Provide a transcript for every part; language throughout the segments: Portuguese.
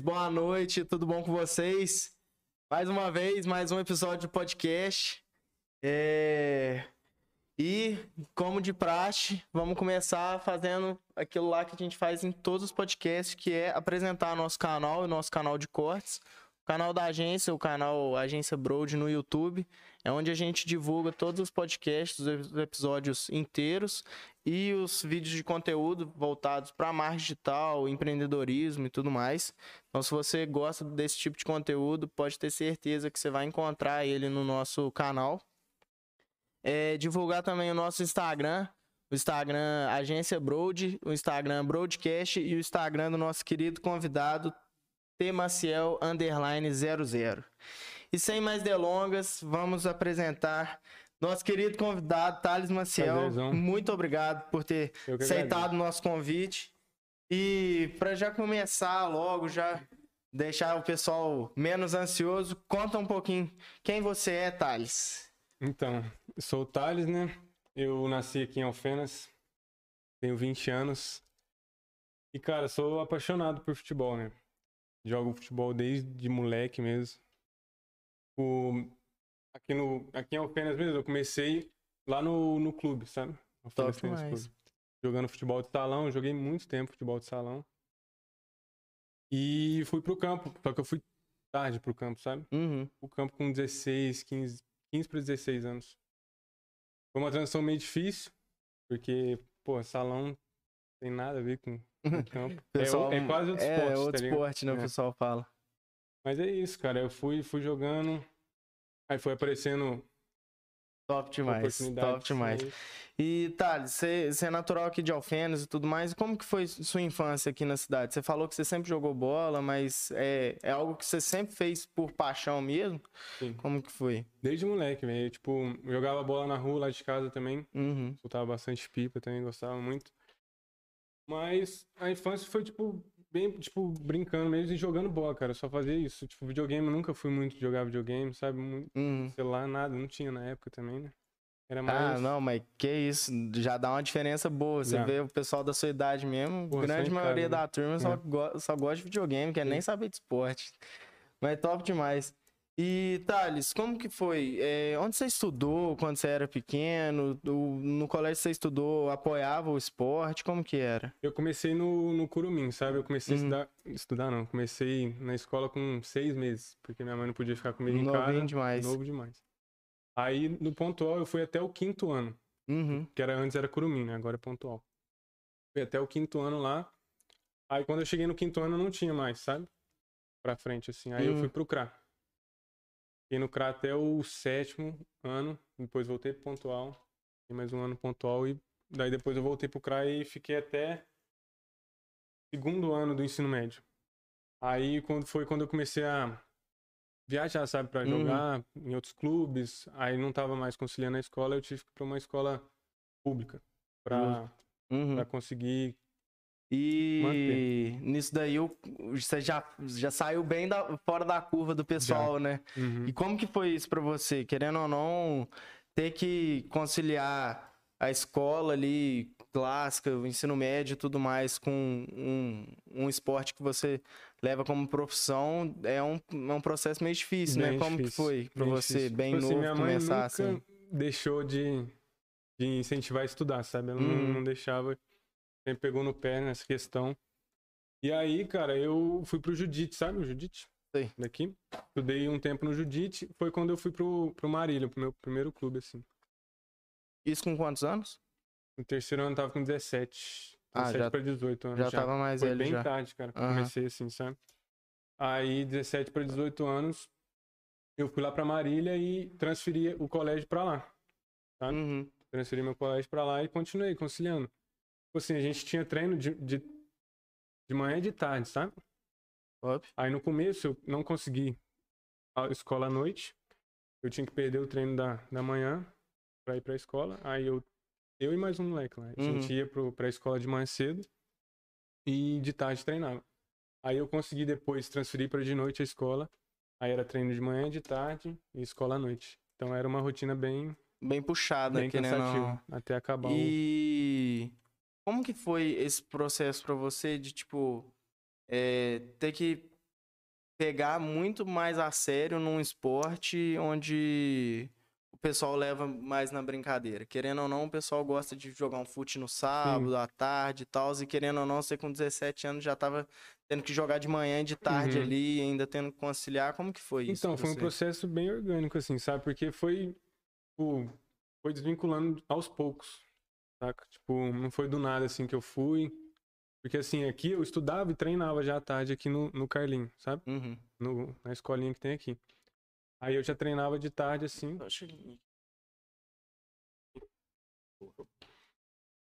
boa noite, tudo bom com vocês? Mais uma vez, mais um episódio do podcast. É... E, como de praxe, vamos começar fazendo aquilo lá que a gente faz em todos os podcasts, que é apresentar nosso canal e nosso canal de cortes. Canal da agência, o canal Agência Broad no YouTube, é onde a gente divulga todos os podcasts, os episódios inteiros e os vídeos de conteúdo voltados para marketing digital, empreendedorismo e tudo mais. Então, se você gosta desse tipo de conteúdo, pode ter certeza que você vai encontrar ele no nosso canal. É, divulgar também o nosso Instagram, o Instagram Agência Broad, o Instagram Broadcast e o Instagram do nosso querido convidado Temaciel underline 00. E sem mais delongas, vamos apresentar nosso querido convidado, Thales Maciel. Prazerzão. Muito obrigado por ter aceitado o nosso convite. E para já começar logo, já deixar o pessoal menos ansioso, conta um pouquinho quem você é, Thales. Então, eu sou o Thales, né? Eu nasci aqui em Alfenas, tenho 20 anos. E, cara, sou apaixonado por futebol, né? Jogo futebol desde moleque mesmo. O... Aqui, no... aqui em Alfenas mesmo, eu comecei lá no, no clube, sabe? Alfenas Top Tênis. Clube. Jogando futebol de salão, joguei muito tempo futebol de salão. E fui pro campo, só que eu fui tarde pro campo, sabe? Uhum. o campo com 16, 15, 15 para 16 anos. Foi uma transição meio difícil, porque, pô, salão tem nada a ver com, com campo. É, Pessoal, o- é quase outro é, esporte, outro tá esporte, né? O É. pessoal fala. Mas é isso, cara. Eu fui, fui jogando, aí foi aparecendo Top demais. Top demais. aí- E, Thales, você você é natural aqui de Alfenas e tudo mais. Como que foi sua infância aqui na cidade? Você falou que você sempre jogou bola, mas é, é algo que você sempre fez por paixão mesmo? Sim. Como que foi? Desde moleque, velho. Tipo, eu jogava bola na rua lá de casa também. Uhum. soltava bastante pipa também, gostava muito. Mas a infância foi, tipo, bem, tipo, brincando mesmo e jogando bola, cara. Só fazia isso. Tipo, videogame, eu nunca fui muito de jogar videogame, sabe? Muito Uhum. celular, nada, não tinha na época também, né? Era Ah, mais. não, mas que isso, já dá uma diferença boa. Você Já. vê o pessoal da sua idade mesmo, Pô, grande maioria né? da turma só, É. go- só gosta de videogame, quer Sim. nem saber de esporte. Mas top demais. E, Thales, como que foi? É, onde você estudou quando você era pequeno? Do- no colégio você estudou, apoiava o esporte? Como que era? Eu comecei no, no Curumim, sabe? Eu comecei Uhum. a estudar. Estudar não, comecei na escola com seis meses, porque minha mãe não podia ficar comigo em casa. demais. Novo demais. Aí no pontual eu fui até o quinto ano. Uhum. que era antes era Curumim, né? Agora é pontual. Fui até o quinto ano lá. Aí quando eu cheguei no quinto ano não tinha mais, sabe? Pra frente, assim. Aí eu Hum. fui pro CRA. Fiquei no CRA até o sétimo ano, depois voltei pro pontual. Fiquei mais um ano pontual e daí depois eu voltei pro CRA e fiquei até segundo ano do ensino médio. Aí quando foi quando eu comecei a viajar, sabe, pra Uhum. jogar em outros clubes, aí não tava mais conciliando a escola, eu tive que ir pra uma escola pública pra, Uhum. pra conseguir E nisso daí você já, já saiu bem da- fora da curva do pessoal, né? Uhum. E como que foi isso pra você? Querendo ou não, ter que conciliar a escola ali, clássica, o ensino médio e tudo mais, com um, um esporte que você leva como profissão, é um, é um processo meio difícil, né? Bem Como que difícil, foi pra bem você, difícil. bem Tipo assim, novo, minha mãe começar nunca assim? deixou de, de incentivar a estudar, sabe? Ela não- Uhum. não, deixava, sempre pegou no pé nessa questão. E aí, cara, eu fui pro Judite, sabe o Judite? Sei. Daqui. Estudei um tempo no Judite, foi quando eu fui pro, pro Marília, pro meu primeiro clube, assim. Isso com quantos anos? No terceiro ano eu tava com 17. Ah, 17 já- pra 18 anos. Já, tava mais Foi bem já. tarde, cara, Aham. comecei assim, sabe? Aí, 17 para 18 anos, eu fui lá pra Marília e transferi o colégio pra lá. sabe? Uhum. Transferi meu colégio pra lá e continuei conciliando. Tipo assim, a gente tinha treino de, de, de manhã e de tarde, sabe? Aí no começo eu não consegui a escola à noite. Eu tinha que perder o treino da, da manhã pra ir pra escola. Aí eu, eu e mais um moleque lá. A Uhum. gente ia pro, pra escola de manhã cedo e de tarde treinava. Aí eu consegui depois transferir pra de noite a escola. Aí era treino de manhã, de tarde e escola à noite. Então era uma rotina bem, Bem puxada, bem querendo ou não. cansativa até acabar o... Como que foi esse processo pra você de, tipo, é, ter que pegar muito mais a sério num esporte onde o pessoal leva mais na brincadeira. Querendo ou não, o pessoal gosta de jogar um fute no sábado, à tarde e tal. E querendo ou não, você com 17 anos já tava tendo que jogar de manhã e de tarde Uhum. ali, ainda tendo que conciliar. Como que foi isso? Então, foi um processo bem orgânico, assim, sabe? Porque foi, tipo, foi desvinculando aos poucos, saca? Tipo, não foi do nada, assim, que eu fui. Porque, assim, aqui eu estudava e treinava já à tarde aqui no, no Carlinho, sabe? Uhum. No, na escolinha que tem aqui. Aí eu já treinava de tarde, assim.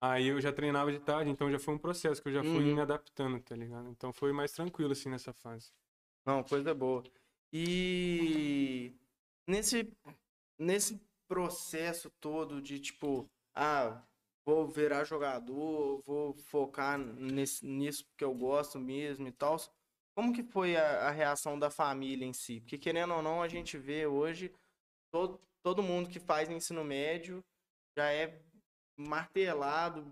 Aí eu já treinava de tarde, então já foi um processo que eu já fui Uhum. me adaptando, tá ligado? Então foi mais tranquilo, assim, nessa fase. Não, coisa boa. E nesse, nesse processo todo de tipo, ah, vou virar jogador, vou focar nesse, nisso que eu gosto mesmo e tal. Como que foi a, a reação da família em si? Porque querendo ou não, a gente vê hoje todo, todo mundo que faz ensino médio já é martelado,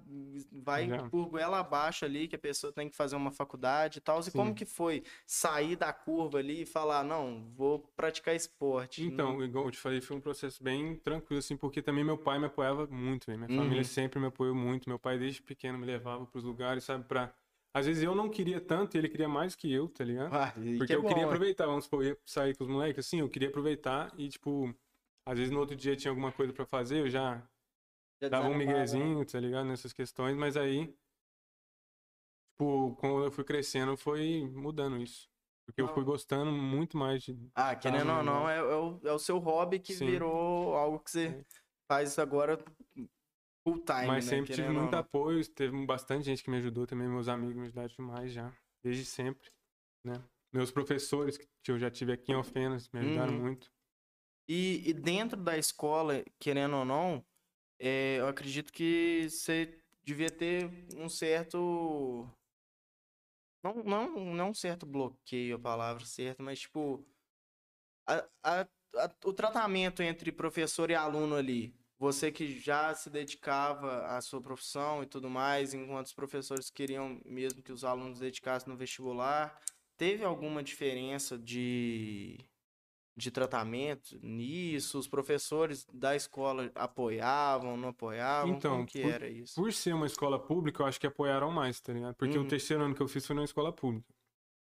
vai Já. por goela abaixo ali, que a pessoa tem que fazer uma faculdade e tal. E como que foi sair da curva ali e falar, não, vou praticar esporte? Então, igual eu te falei, foi um processo bem tranquilo, assim, porque também meu pai me apoiava muito, velho. Minha Uhum. família sempre me apoiou muito. Meu pai, desde pequeno, me levava pros lugares, sabe, pra... Às vezes eu não queria tanto e ele queria mais que eu, tá ligado? Ah, Porque que é eu queria bom, né? aproveitar, vamos supor, eu ia sair com os moleques, assim, eu queria aproveitar e, tipo, às vezes no outro dia tinha alguma coisa pra fazer, eu Já dava um né? miguezinho, tá ligado? Nessas questões, mas aí, tipo, quando eu fui crescendo, foi mudando isso. Porque eu fui gostando muito mais de. Ah, querendo ou não, é, é o, é o seu hobby que Sim. virou algo que você faz agora full time, Mas né? sempre tive Querendo ou muito não. apoio, teve bastante gente que me ajudou também, meus amigos me ajudaram demais já, desde sempre, né? Meus professores que eu já tive aqui em Alfenas me ajudaram Uhum. muito. E, e dentro da escola, querendo ou não, é, eu acredito que você devia ter um certo. Não, não, não um certo bloqueio, a palavra certa, mas tipo. a- a- a- o tratamento entre professor e aluno ali. Você que já se dedicava à sua profissão e tudo mais, enquanto os professores queriam mesmo que os alunos dedicassem no vestibular, teve alguma diferença de de tratamento nisso? Os professores da escola apoiavam, não apoiavam? Então, Como que por- era isso? Por ser uma escola pública, eu acho que apoiaram mais, tá ligado? Porque Uhum. o terceiro ano que eu fiz foi numa escola pública.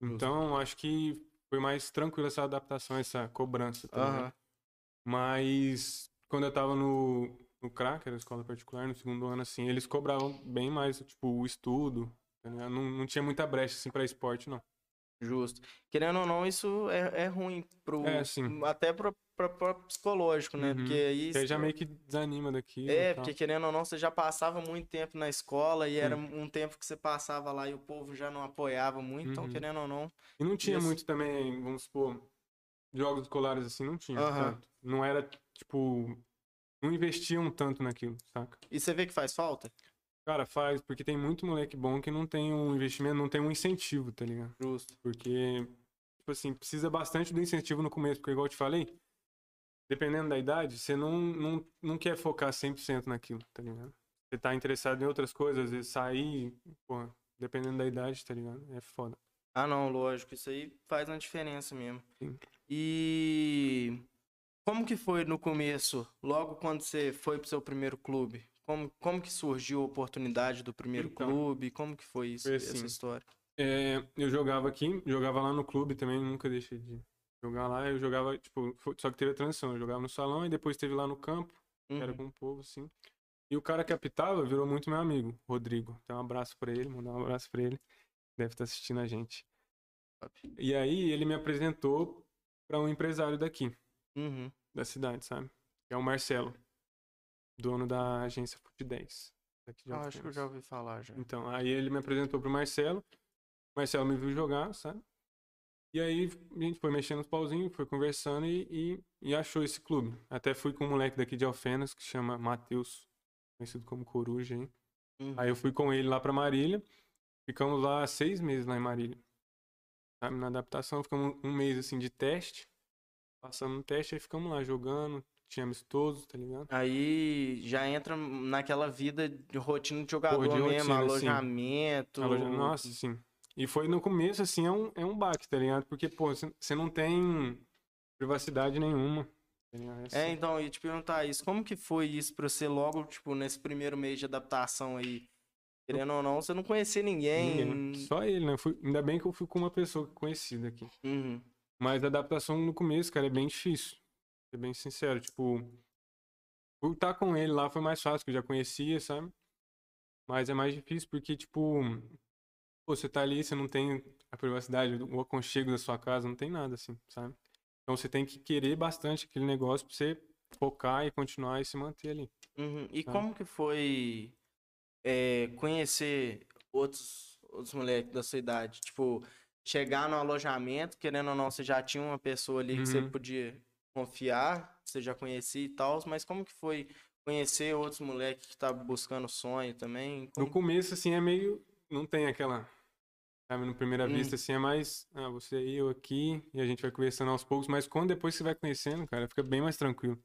Então, acho que foi mais tranquila essa adaptação, essa cobrança, tá ligado? Aham. Mas quando eu tava no, no CRA, que era a escola particular, no segundo ano, assim, eles cobravam bem mais, tipo, o estudo, tá? Não, não tinha muita brecha, assim, pra esporte, não. Justo. Querendo ou não, isso é, é ruim pro. É, sim. Até pro, pro, pro psicológico, né? Uhum. Porque aí. Aí já meio que desanima daqui. É, porque querendo ou não, você já passava muito tempo na escola e era Sim. um tempo que você passava lá e o povo já não apoiava muito, então Uhum. querendo ou não. E não tinha Isso. muito também, vamos supor, jogos escolares assim, não tinha tanto. Não era, tipo, não investiam tanto naquilo, saca? E você vê que faz falta? Cara, faz, porque tem muito moleque bom que não tem um investimento, não tem um incentivo, tá ligado? Justo. Porque, tipo assim, precisa bastante do incentivo no começo, porque igual eu te falei, dependendo da idade, você não, não, não quer focar 100% naquilo, tá ligado? Você tá interessado em outras coisas, às vezes sair, pô, dependendo da idade, tá ligado? É foda. Ah, não, lógico, isso aí faz uma diferença mesmo. Sim. E como que foi no começo, logo quando você foi pro seu primeiro clube? Como, como que surgiu a oportunidade do primeiro Então, clube? Como que foi isso, foi essa assim. história? É, eu jogava aqui, jogava lá no clube também, nunca deixei de jogar lá. Eu jogava, tipo, só que teve a transição. Eu jogava no salão e depois teve lá no campo, que era Uhum. com o povo, assim. E o cara que apitava virou muito meu amigo, Rodrigo. Então, um abraço pra ele, mandar um abraço pra ele. Deve estar assistindo a gente. E aí, ele me apresentou pra um empresário daqui, Uhum. da cidade, sabe? Que é o Marcelo, dono da agência Fute 10. daqui de Ah, acho que eu já ouvi falar já. Então, aí ele me apresentou pro Marcelo. O Marcelo me viu jogar, sabe? E aí a gente foi mexendo os pauzinhos, foi conversando e, e, e achou esse clube. Até fui com um moleque daqui de Alfenas, que chama Matheus, conhecido como Coruja, hein? Uhum. Aí eu fui com ele lá pra Marília. Ficamos lá seis meses lá em Marília. Sabe? Na adaptação, ficamos um mês assim de teste. Passamos no teste, aí ficamos lá jogando. Tinha amistoso, tá ligado? Aí já entra naquela vida de rotina de jogador de mesmo, rotina, sim. alojamento. Aloja- Nossa, sim. E foi no começo, assim, é um, é um baque, tá ligado? Porque, pô, você não tem privacidade nenhuma. tá? É, assim. então, eu ia te perguntar isso. Como que foi isso pra você logo, tipo, nesse primeiro mês de adaptação aí? Querendo ou não, você não conhecia ninguém. Ninguém. Só ele, né? Fui- ainda bem que eu fui com uma pessoa conhecida aqui. Uhum. Mas a adaptação no começo, cara, é bem difícil. Ser bem sincero. Tipo, por estar com ele lá foi mais fácil, que eu já conhecia, sabe? Mas é mais difícil porque, tipo, pô, você tá ali, você não tem a privacidade, o aconchego da sua casa, não tem nada assim, sabe? Então você tem que querer bastante aquele negócio pra você focar e continuar e se manter ali. Uhum. E Tá. como que foi é, conhecer outros, outros moleques da sua idade? Tipo, chegar no alojamento, querendo ou não, você já tinha uma pessoa ali que você Uhum. podia confiar, você já conhecia e tal, mas como que foi conhecer outros moleques que estavam buscando sonho também? No Como- começo, assim, é meio. Não tem aquela. Sabe, no primeira Hum. vista, assim, é mais. Ah, você aí, eu aqui, e a gente vai conversando aos poucos, mas quando depois você vai conhecendo, cara, fica bem mais tranquilo.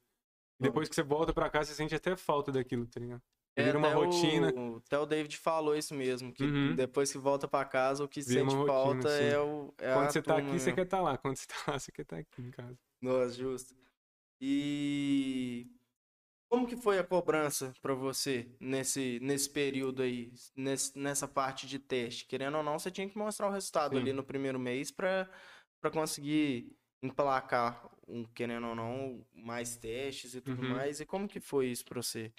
E depois que você volta pra casa, você sente até falta daquilo, tá ligado? É, Vira uma rotina. O, até o David falou isso mesmo, que Uhum. depois que volta pra casa, o que Vira sente rotina, falta sim. é, o, é Quando você tá turma aqui, você mesmo. quer estar lá. Quando você tá lá, você quer estar aqui em casa. Nossa, justo. E como que foi a cobrança pra você nesse, nesse período aí, nesse, nessa parte de teste? Querendo ou não, você tinha que mostrar o resultado Sim. ali no primeiro mês para conseguir emplacar, um, querendo ou não, mais testes e tudo Uhum. mais. E como que foi isso pra você?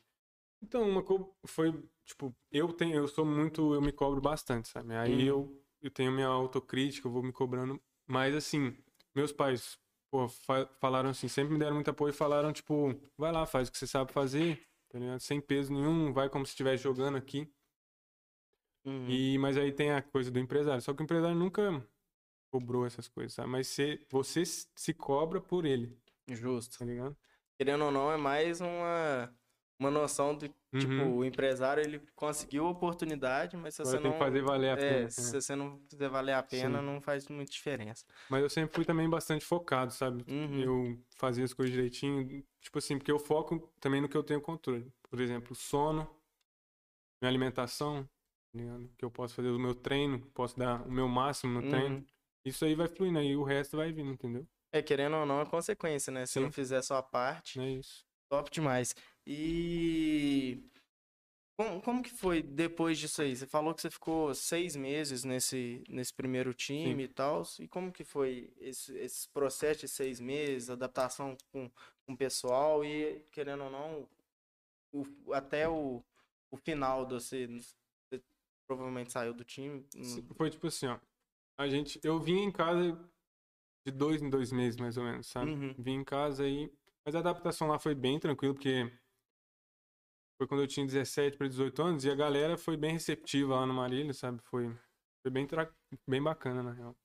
Então, uma coisa foi, tipo, eu tenho, eu sou muito, eu me cobro bastante, sabe? Aí Uhum. eu, eu tenho minha autocrítica, eu vou me cobrando, mas assim, meus pais, pô, fa- falaram assim, sempre me deram muito apoio e falaram, tipo, vai lá, faz o que você sabe fazer, tá ligado? Sem peso nenhum, vai como se estivesse jogando aqui. Uhum. E, mas aí tem a coisa do empresário, só que o empresário nunca cobrou essas coisas, sabe? Mas você, você se cobra por ele, Justo. tá ligado? Querendo ou não, é mais uma, uma noção de, tipo, Uhum. o empresário, ele conseguiu a oportunidade, mas se Agora você tem não... que fazer valer a é, pena. é. se você não fizer valer a pena, Sim. não faz muita diferença. Mas eu sempre fui também bastante focado, sabe? Uhum. Eu fazia as coisas direitinho. Tipo assim, porque eu foco também no que eu tenho controle. Por exemplo, sono, minha alimentação, tá ligado? que eu posso fazer o meu treino, posso dar o meu máximo no treino. Uhum. Isso aí vai fluindo, aí o resto vai vindo, entendeu? É, querendo ou não, é consequência, né? Se Sim. não fizer a sua parte, é isso. top demais. E como, como que foi depois disso aí? Você falou que você ficou seis meses nesse, nesse primeiro time e tal. E como que foi esse, esse processo de seis meses, adaptação com, com o pessoal e, querendo ou não, o- até o, o final de você, você provavelmente saiu do time. Sim, Foi tipo assim, ó. A gente, eu vim em casa de dois em dois meses, mais ou menos, sabe? Uhum. Vim em casa aí. Mas a adaptação lá foi bem tranquila, porque foi quando eu tinha 17 para 18 anos e a galera foi bem receptiva lá no Marília, sabe? Foi, foi bem, tra- bem bacana, na real.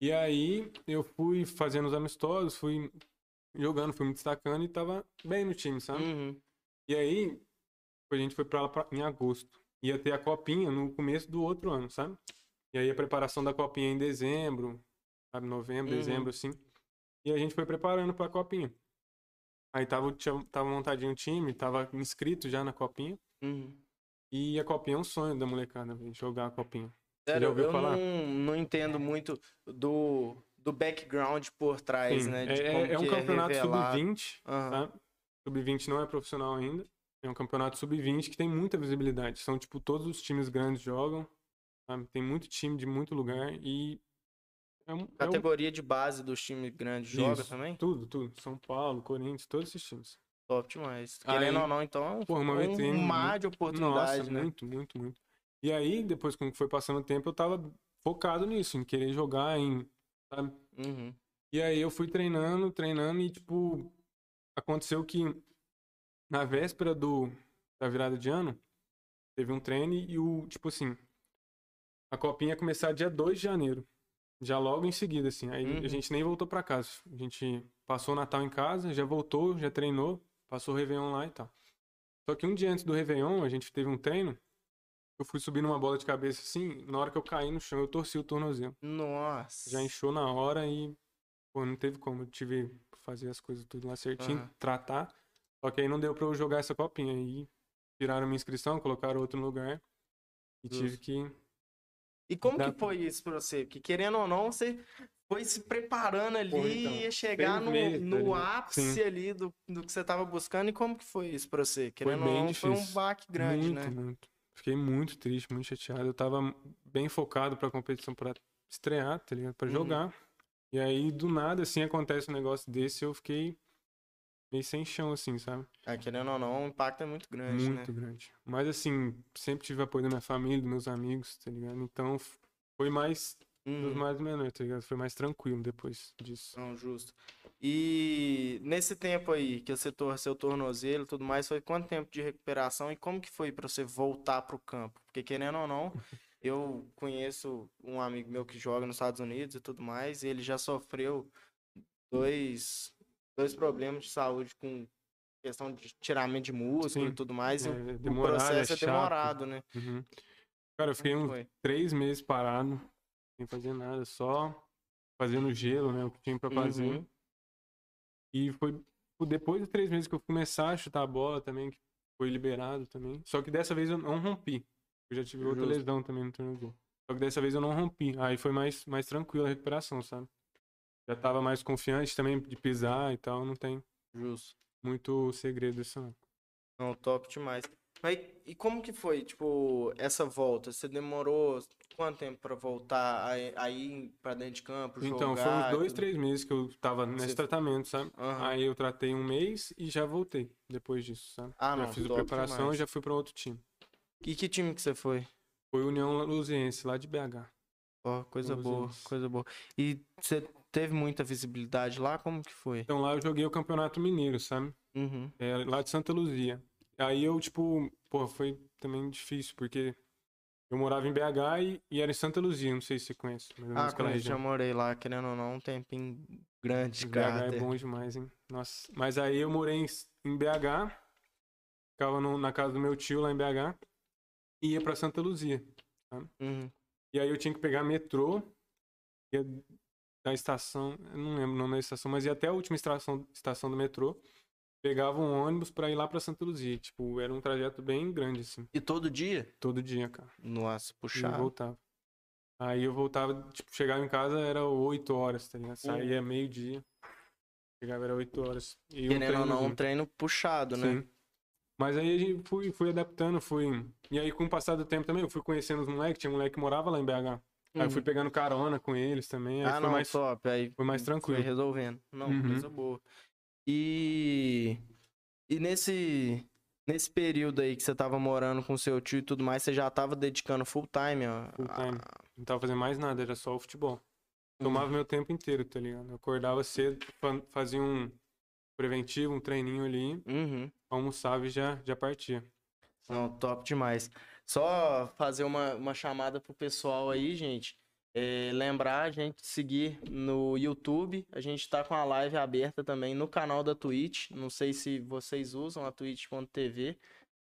E aí eu fui fazendo os amistosos, fui jogando, fui me destacando e tava bem no time, sabe? Uhum. E aí a gente foi pra lá pra- em agosto. Ia ter a copinha no começo do outro ano, sabe? E aí a preparação da copinha em dezembro, sabe? Novembro, Uhum. dezembro, assim. E a gente foi preparando pra copinha. Aí tava, tinha- tava montadinho o time, tava inscrito já na copinha. Uhum. E a copinha é um sonho da molecada, jogar a copinha. Sério, eu falar? Não, não entendo muito do, do background por trás, Sim, né? é, é- é um que campeonato revelado. sub-20, Aham. tá? Sub-20 não é profissional ainda. É um campeonato sub-20 que tem muita visibilidade. São, tipo, todos os times grandes jogam. sabe? Tem muito time de muito lugar e. É um, é um- Categoria de base dos times grandes joga Isso, também? Tudo, tudo. São Paulo, Corinthians, todos esses times. Top demais. Aí- Querendo ou não, então é um, Porra, um vitrine mar de oportunidade, Nossa, né? muito, muito, muito. E aí, depois, quando foi passando o tempo, eu tava focado nisso, em querer jogar, em. sabe? Uhum. E aí eu fui treinando, treinando e, tipo, aconteceu que na véspera do, da virada de ano, teve um treino e o, tipo assim, a copinha ia começar dia 2 de janeiro. Já logo em seguida, assim. Aí Uhum. a gente nem voltou pra casa. A gente passou o Natal em casa, já voltou, já treinou, passou o Réveillon lá e tal. Só que um dia antes do Réveillon, a gente teve um treino, eu fui subir numa bola de cabeça assim, na hora que eu caí no chão, eu torci o tornozelo. Nossa. Já inchou na hora e, pô, não teve como. Eu tive que fazer as coisas tudo lá certinho, Aham. tratar. Só que aí não deu pra eu jogar essa copinha. Aí tiraram minha inscrição, colocaram outro no lugar. E tive Justo. que E como que foi isso pra você? Porque querendo ou não, você foi se preparando ali então. e ia chegar no, meses no ápice Sim. ali do, do que você tava buscando. E como que foi isso pra você? Querendo ou não, foi um difícil. baque grande, muito, né? muito. Fiquei muito triste, muito chateado. Eu tava bem focado pra competição, pra estrear, tá ligado? Pra Uhum. jogar. E aí, do nada, assim, acontece um negócio desse, eu fiquei meio sem chão, assim, sabe? Ah, querendo ou não, o impacto é muito grande, muito né? grande. Mas, assim, sempre tive apoio da minha família, dos meus amigos, tá ligado? Então, foi mais dos Uhum. mais menores, tá ligado? Foi mais tranquilo depois disso. Não, justo. E nesse tempo aí que você torceu o tornozelo e tudo mais, foi quanto tempo de recuperação e como que foi pra você voltar pro campo? Porque querendo ou não, eu conheço um amigo meu que joga nos Estados Unidos e tudo mais, e ele já sofreu dois, dois problemas de saúde com questão de tiramento de músculo Sim. e tudo mais, e o- É, o demorado, é processo é chato. demorado, né? Uhum. Cara, eu fiquei Como uns foi? três meses parado, sem fazer nada, só fazendo gelo, né? O que tinha pra fazer. Uhum. E foi depois de três meses que eu começar a chutar a bola também, que foi liberado também. Só que dessa vez eu não rompi. Eu já tive outra Justo. lesão também no tornozelo. Só que dessa vez eu não rompi. Aí foi mais, mais tranquila a recuperação, sabe? Já tava mais confiante também de pisar e tal. Não tem Justo. muito segredo isso, não. Não, top demais. Mas e como que foi, tipo, essa volta? Você demorou quanto tempo pra voltar aí, pra dentro de campo, Então, jogar foram e uns dois, três meses que eu tava nesse Você- tratamento, sabe? Aham. Aí eu tratei um mês e já voltei depois disso, sabe? Ah, já não, fiz a preparação demais. e já fui pra outro time. E que time que você foi? Foi União Luziense, lá de BH. Ó, coisa Vamos boa, coisa boa. E você teve muita visibilidade lá? Como que foi? Então lá eu joguei o Campeonato Mineiro, sabe? Uhum. É, lá de Santa Luzia. Aí eu, tipo, pô, foi também difícil, porque eu morava em BH e, e era em Santa Luzia, não sei se você conhece, menos Ah, conheço, já morei lá, querendo ou não, um tempinho grande de BH é bom demais, hein? Nossa. Mas aí eu morei em, em BH, ficava no- na casa do meu tio lá em BH, e ia pra Santa Luzia. Uhum. E aí eu tinha que pegar metrô, ia da estação, não lembro o nome da estação, mas ia até a última estação, estação do metrô, pegava um ônibus pra ir lá pra Santa Luzia. Tipo, era um trajeto bem grande, assim, E todo dia? todo dia, cara. Nossa, E puxado. voltava. Aí eu voltava, tipo, chegava em casa era 8 horas, tá ligado? Saía meio-dia. Chegava era 8 horas. E um Querendo ou não, um treino puxado, né? Sim. Mas aí a gente fui, fui adaptando, fui. E aí, com o passar do tempo também, eu fui conhecendo os moleques. Tinha um moleque que morava lá em BH. Aí eu fui Uhum. pegando carona com eles também. Ah, foi não, mais. top. Aí foi mais tranquilo. Foi resolvendo. Não, Uhum. coisa boa. E, e nesse, nesse período aí que você tava morando com seu tio e tudo mais, você já tava dedicando full time, ó. Full time. Não tava fazendo mais nada, era só o futebol. Uhum. Tomava meu tempo inteiro, tá ligado? Eu acordava cedo, fa- fazia um preventivo, um treininho ali, Uhum. almoçava e já, já partia. Não, top demais. Só fazer uma, uma chamada pro pessoal aí, gente. É, lembrar a gente seguir no YouTube. A gente tá com a live aberta também no canal da Twitch. Não sei se vocês usam a twitch.tv,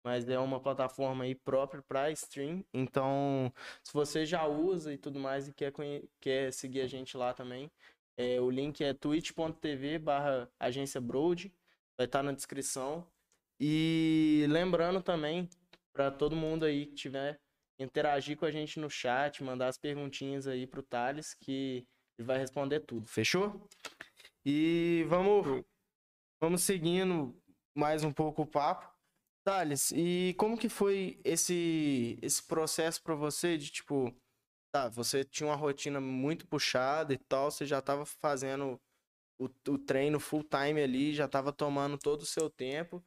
mas é uma plataforma aí própria para stream. Então, se você já usa e tudo mais e quer, quer seguir a gente lá também, é, o link é twitch.tv barra agência Broad. Vai estar na descrição. E lembrando também, para todo mundo aí que tiver, interagir com a gente no chat, mandar as perguntinhas aí pro Thales, que ele vai responder tudo. Fechou? E vamos, vamos seguindo mais um pouco o papo. Thales, e como que foi esse, esse processo para você de tipo, tá, você tinha uma rotina muito puxada e tal, você já tava fazendo o, o treino full time ali, já tava tomando todo o seu tempo.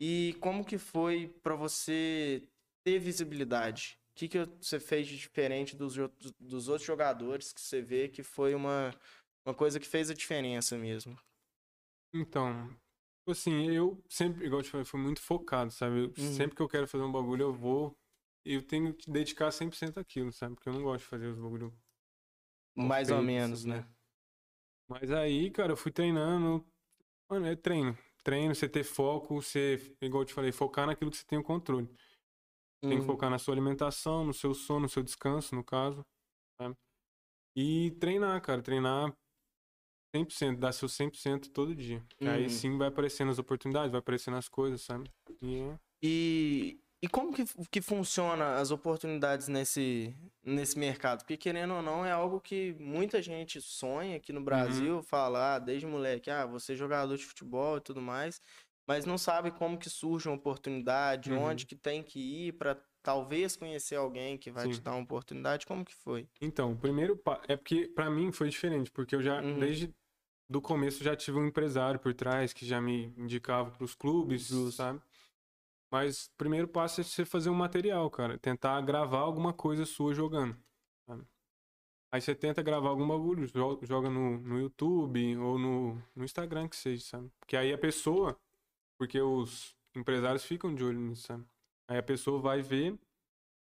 E como que foi para você ter visibilidade? O que, que você fez de diferente dos, outros- dos outros jogadores que você vê que foi uma, uma coisa que fez a diferença mesmo? Então, tipo assim, eu sempre, igual eu te falei, fui muito focado, sabe? Eu- Uhum. Sempre que eu quero fazer um bagulho, eu vou. Eu tenho que dedicar 100% àquilo, sabe? Porque eu não gosto de fazer os bagulhos Mais ou menos, né? né? Mas aí, cara, eu fui treinando. Mano, é treino. Treino, você ter foco, você, igual eu te falei, focar naquilo que você tem o controle. Tem que Uhum. focar na sua alimentação, no seu sono, no seu descanso, no caso. Sabe? E treinar, cara, treinar 100%, dar seu 100% todo dia. Que Uhum. Aí sim vai aparecendo as oportunidades, vai aparecendo as coisas, sabe? E é- E, E como que, que funciona as oportunidades nesse, nesse mercado? Porque, querendo ou não, é algo que muita gente sonha aqui no Brasil, Uhum. fala, ah, desde moleque, ah, você é jogador de futebol e tudo mais, mas não sabe como que surge uma oportunidade, Uhum. onde que tem que ir para talvez conhecer alguém que vai te Sim. dar uma oportunidade. Como que foi? Então, o primeiro é porque pra mim foi diferente, porque eu já Uhum. desde do começo já tive um empresário por trás que já me indicava pros clubes, Justo. sabe? Mas o primeiro passo é você fazer um material, cara, tentar gravar alguma coisa sua jogando. sabe? Aí você tenta gravar algum bagulho, jo- joga no, no YouTube ou no, no Instagram que seja, sabe? Porque aí a pessoa, porque os empresários ficam de olho nisso, sabe? Aí a pessoa vai ver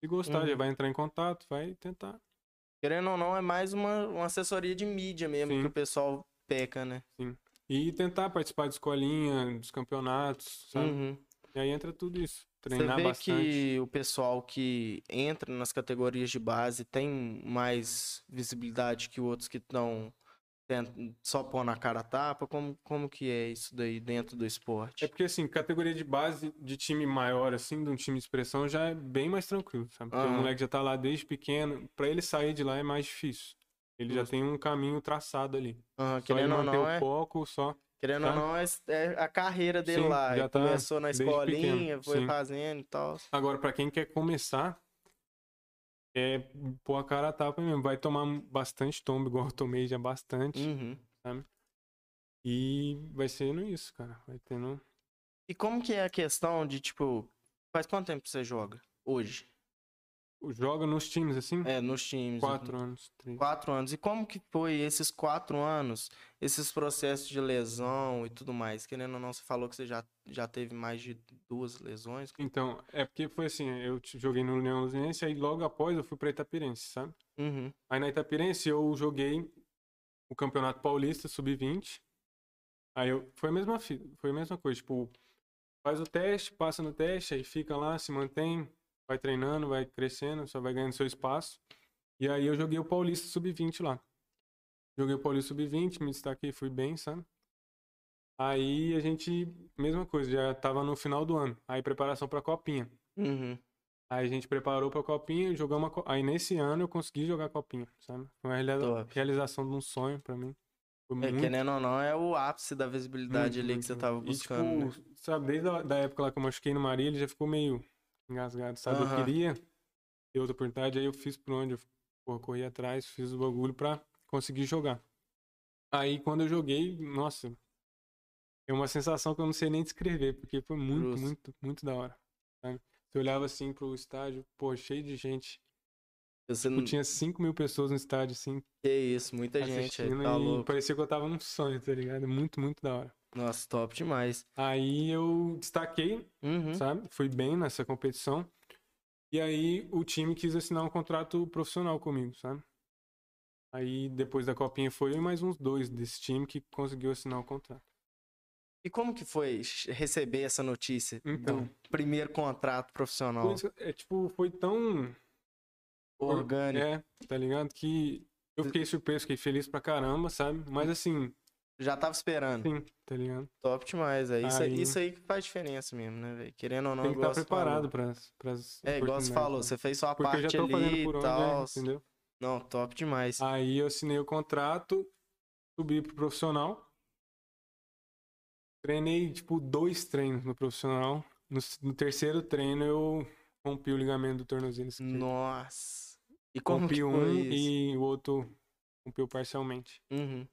e gostar, já Uhum. vai entrar em contato, vai tentar. Querendo ou não, é mais uma, uma assessoria de mídia mesmo Sim. que o pessoal peca, né? E tentar participar de escolinha, dos campeonatos, sabe? Uhum. E aí entra tudo isso. Você Treinar vê bastante. que o pessoal que entra nas categorias de base tem mais visibilidade que outros que estão só pôr na cara a tapa? Como, como que é isso daí dentro do É esporte? porque, assim, categoria de base de time maior, assim, de um time de expressão, já é bem mais tranquilo, sabe? Porque o Aham. moleque já tá lá desde pequeno. Pra ele sair de lá é mais difícil. Ele já tem um caminho traçado ali. Aham, Só ele manter não, o é, foco, só. Querendo ou tá? não é, é a carreira dele Sim, lá. já tá começou na escolinha, foi sim. fazendo e tal. Agora, pra quem quer começar, é pôr a cara a tapa mesmo. Vai tomar bastante tombo, igual eu tomei já bastante. Uhum. E vai sendo isso, cara. Vai tendo. E como que é a questão de, tipo, faz quanto tempo você joga hoje? Joga nos times, assim? É, nos times. Quatro anos, três. Quatro anos. E como que foi esses quatro anos, esses processos de lesão e tudo mais? Querendo ou não, você falou que você já, já teve mais de duas lesões. Então, é porque foi assim, eu joguei no União Luziense, aí logo após eu fui pra Itapirense, sabe? Uhum. Aí na Itapirense eu joguei o Campeonato Paulista Sub-20. Aí eu, foi a mesma foi a mesma coisa, tipo, faz o teste, passa no teste, aí fica lá, se mantém, vai treinando, vai crescendo, só vai ganhando seu espaço. E aí eu joguei o Paulista Sub-20 lá. Joguei o Paulista Sub-20, me destaquei, fui bem, sabe? Aí a gente, mesma coisa, já tava no final do ano. Aí preparação pra Copinha. Uhum. Aí a gente preparou pra Copinha, jogamos a. Aí nesse ano eu consegui jogar a Copinha, sabe? Foi uma realização de um sonho pra mim. Foi É, muito, querendo ou não, é o ápice da visibilidade muito, ali que você tava E, buscando. né? tipo, sabe, desde a da época lá que eu machuquei no Maria, ele já ficou meio engasgado, sabe? Aham. Eu queria ter outra oportunidade, aí eu fiz por onde? Eu porra, corri atrás, fiz o bagulho pra conseguir jogar. Aí quando eu joguei, nossa, é uma sensação que eu não sei nem descrever, porque foi muito, muito, muito da hora. Sabe? Você olhava assim pro estádio, pô, cheio de gente. Você Tipo, não... tinha 5 mil pessoas no estádio, assim, Que isso, muita gente aí, tá e louco. parecia que eu tava num sonho, tá ligado? Muito, muito da hora. Nossa, top demais. Aí eu destaquei, Uhum. sabe? Fui bem nessa competição. E aí o time quis assinar um contrato profissional comigo, sabe? Aí depois da copinha foi eu e mais uns dois desse time que conseguiu assinar o contrato. E como que foi receber essa notícia Então. do primeiro contrato profissional Por isso, é tipo, foi tão orgânico? É, tá ligado? Que eu fiquei surpreso, fiquei feliz pra caramba, sabe? Mas assim, Já tava esperando. sim, tá ligado? Top demais. É isso aí, isso aí que faz diferença mesmo, né, velho? Querendo ou não, Tem que estar falou. preparado pras, pras É, igual você falou, né? você fez sua Porque já parte ali e onde, tal. é, entendeu? Não, top demais. Aí eu assinei o contrato, subi pro profissional. Treinei, tipo, dois treinos no profissional. No, no terceiro treino eu rompi o ligamento do tornozelo esquerdo. Nossa. E como rompi um isso? e o outro rompeu parcialmente. Uhum.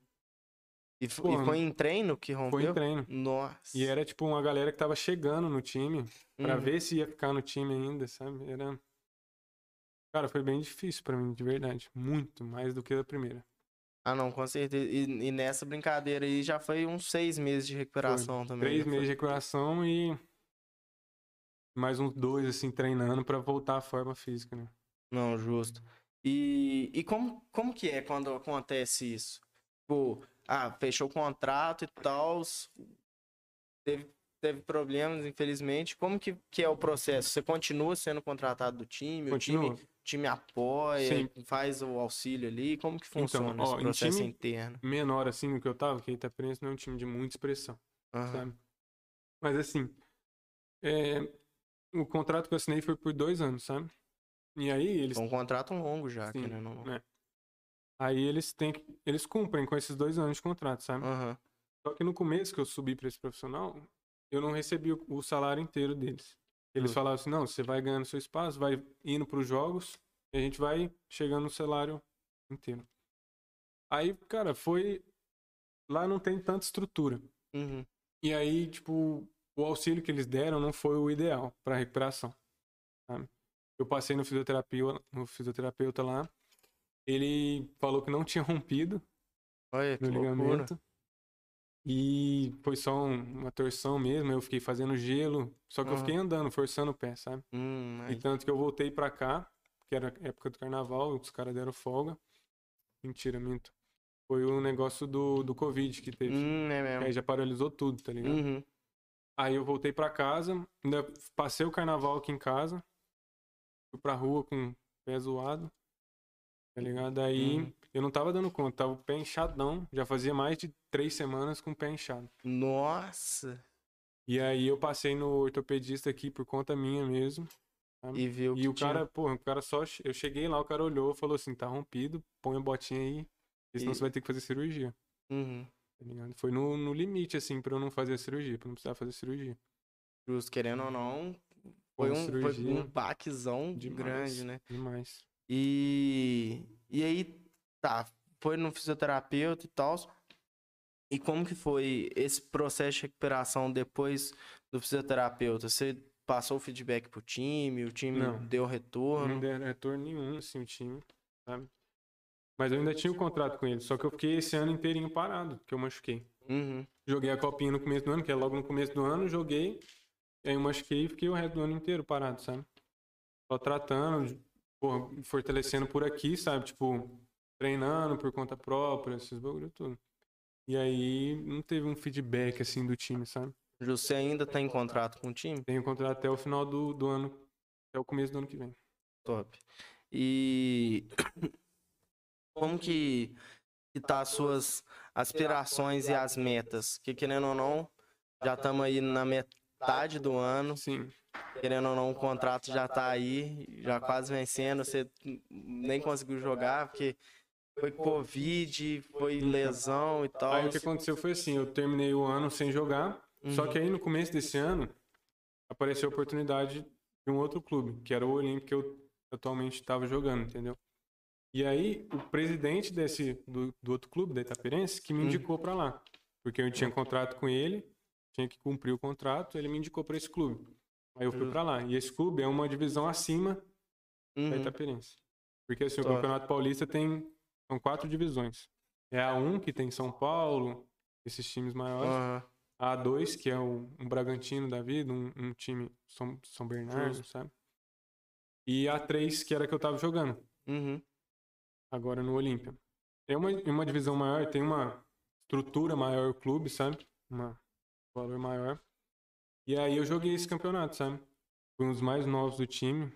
E, e foi em treino que rompeu? Foi em treino. Nossa. E era, tipo, uma galera que tava chegando no time pra Uhum. ver se ia ficar no time ainda, sabe? Era... Cara, foi bem difícil pra mim, de verdade. Muito, mais do que a primeira. Ah, não, com certeza. E, e nessa brincadeira aí já foi uns seis meses de recuperação também. Três foi? meses de recuperação e mais uns dois, assim, treinando pra voltar à forma física, né? Não, justo. E, e como, como que é quando acontece isso? Tipo, ah, fechou o contrato e tal, teve, teve problemas, infelizmente. Como que, que é o processo? Você continua sendo contratado do time? O time, Continua. time apoia, Sim. faz o auxílio ali? Como que funciona Então, ó, esse processo interno? Menor, assim, do que eu tava, porque Itapirense não é um time de muita expressão, Aham. sabe? Mas, assim, é, o contrato que eu assinei foi por dois anos, sabe? E aí eles. É um contrato longo já, Sim, querendo ou não. né? Aí eles têm que. Eles cumprem com esses dois anos de contrato, sabe? Aham. Só que no começo que eu subi pra esse profissional, eu não recebi o, o salário inteiro deles. Eles Justo. falavam assim: não, você vai ganhando seu espaço, vai indo pros jogos, e a gente vai chegando no salário inteiro. Aí, cara, foi. Lá não tem tanta estrutura. Uhum. E aí, tipo, o auxílio que eles deram não foi o ideal para recuperação. sabe? Eu passei no fisioterapeuta, no fisioterapeuta lá. Ele falou que não tinha rompido Olha, no loucura. ligamento. E foi só um- uma torção mesmo. Eu fiquei fazendo gelo. Só que eu fiquei andando, forçando o pé, sabe? Hum, E tanto que eu voltei pra cá, que era época do carnaval, os caras deram folga. Mentira, minto. Foi o negócio do, do Covid que teve. Hum, é Que aí mesmo. já paralisou tudo, tá ligado? Uhum. Aí eu voltei pra casa, ainda passei o carnaval aqui em casa, fui pra rua com o pé zoado, tá ligado? Aí Uhum. eu não tava dando conta, tava o pé inchadão, já fazia mais de três semanas com o pé inchado. Nossa. E aí eu passei no ortopedista aqui por conta minha mesmo, E viu que e o tinha- cara, pô, o cara só, eu cheguei lá, o cara olhou e falou assim, tá rompido, põe a botinha aí, senão E- você vai ter que fazer cirurgia, Uhum. tá ligado? Foi no, no limite, assim, pra eu não fazer a cirurgia, pra não precisar fazer cirurgia. Justo, querendo ou não, Foi um, foi um baquezão demais. grande, né? Demais. E, e aí, tá, foi no fisioterapeuta e tal. E como que foi esse processo de recuperação depois do fisioterapeuta? Você passou o feedback pro time, o time Não. deu Não retorno? deram retorno nenhum, assim, o time, sabe? Mas eu ainda tinha o contrato com ele, só que eu fiquei esse ano inteirinho parado, que eu machuquei. Uhum. Joguei a copinha no começo do ano, que é logo no começo do ano, joguei, aí eu machuquei e fiquei o resto do ano inteiro parado, sabe? Só tratando, porra, fortalecendo por aqui, sabe? Tipo, treinando por conta própria, esses bagulho tudo. E aí não teve um feedback, assim, do time, sabe? Você ainda tá em contrato com o time? Tenho contrato até o final do, do ano, até o começo do ano que vem. Top. E como que, que tá as suas aspirações e as metas? Que querendo ou não, já estamos aí na metade do ano, Sim, querendo ou não, o contrato já tá aí, já quase vencendo, você nem conseguiu jogar porque foi Covid, foi lesão e tal. Aí o que aconteceu foi assim, eu terminei o ano sem jogar, só Uhum. que aí no começo desse ano apareceu a oportunidade de um outro clube, que era o Olímpico que eu atualmente estava jogando, entendeu? E aí o presidente desse do, do outro clube, da Itaperense, que me Uhum. indicou pra lá, porque eu tinha contrato com ele, tinha que cumprir o contrato, ele me indicou pra esse clube. Aí eu fui pra lá. E esse clube é uma divisão acima da Uhum. Itaperense. Porque assim, o Top. Campeonato Paulista tem são quatro divisões. É a 1 que tem São Paulo, esses times maiores. Aham. A 2 que é o, um Bragantino da vida, um, um time São, São Bernardo, sabe? E a 3 que era que eu tava jogando, Uhum. agora no Olímpia. É uma, uma divisão maior, tem uma estrutura maior o clube, sabe? Uma, um valor maior. E aí eu joguei esse campeonato, sabe? Fui um dos mais novos do time.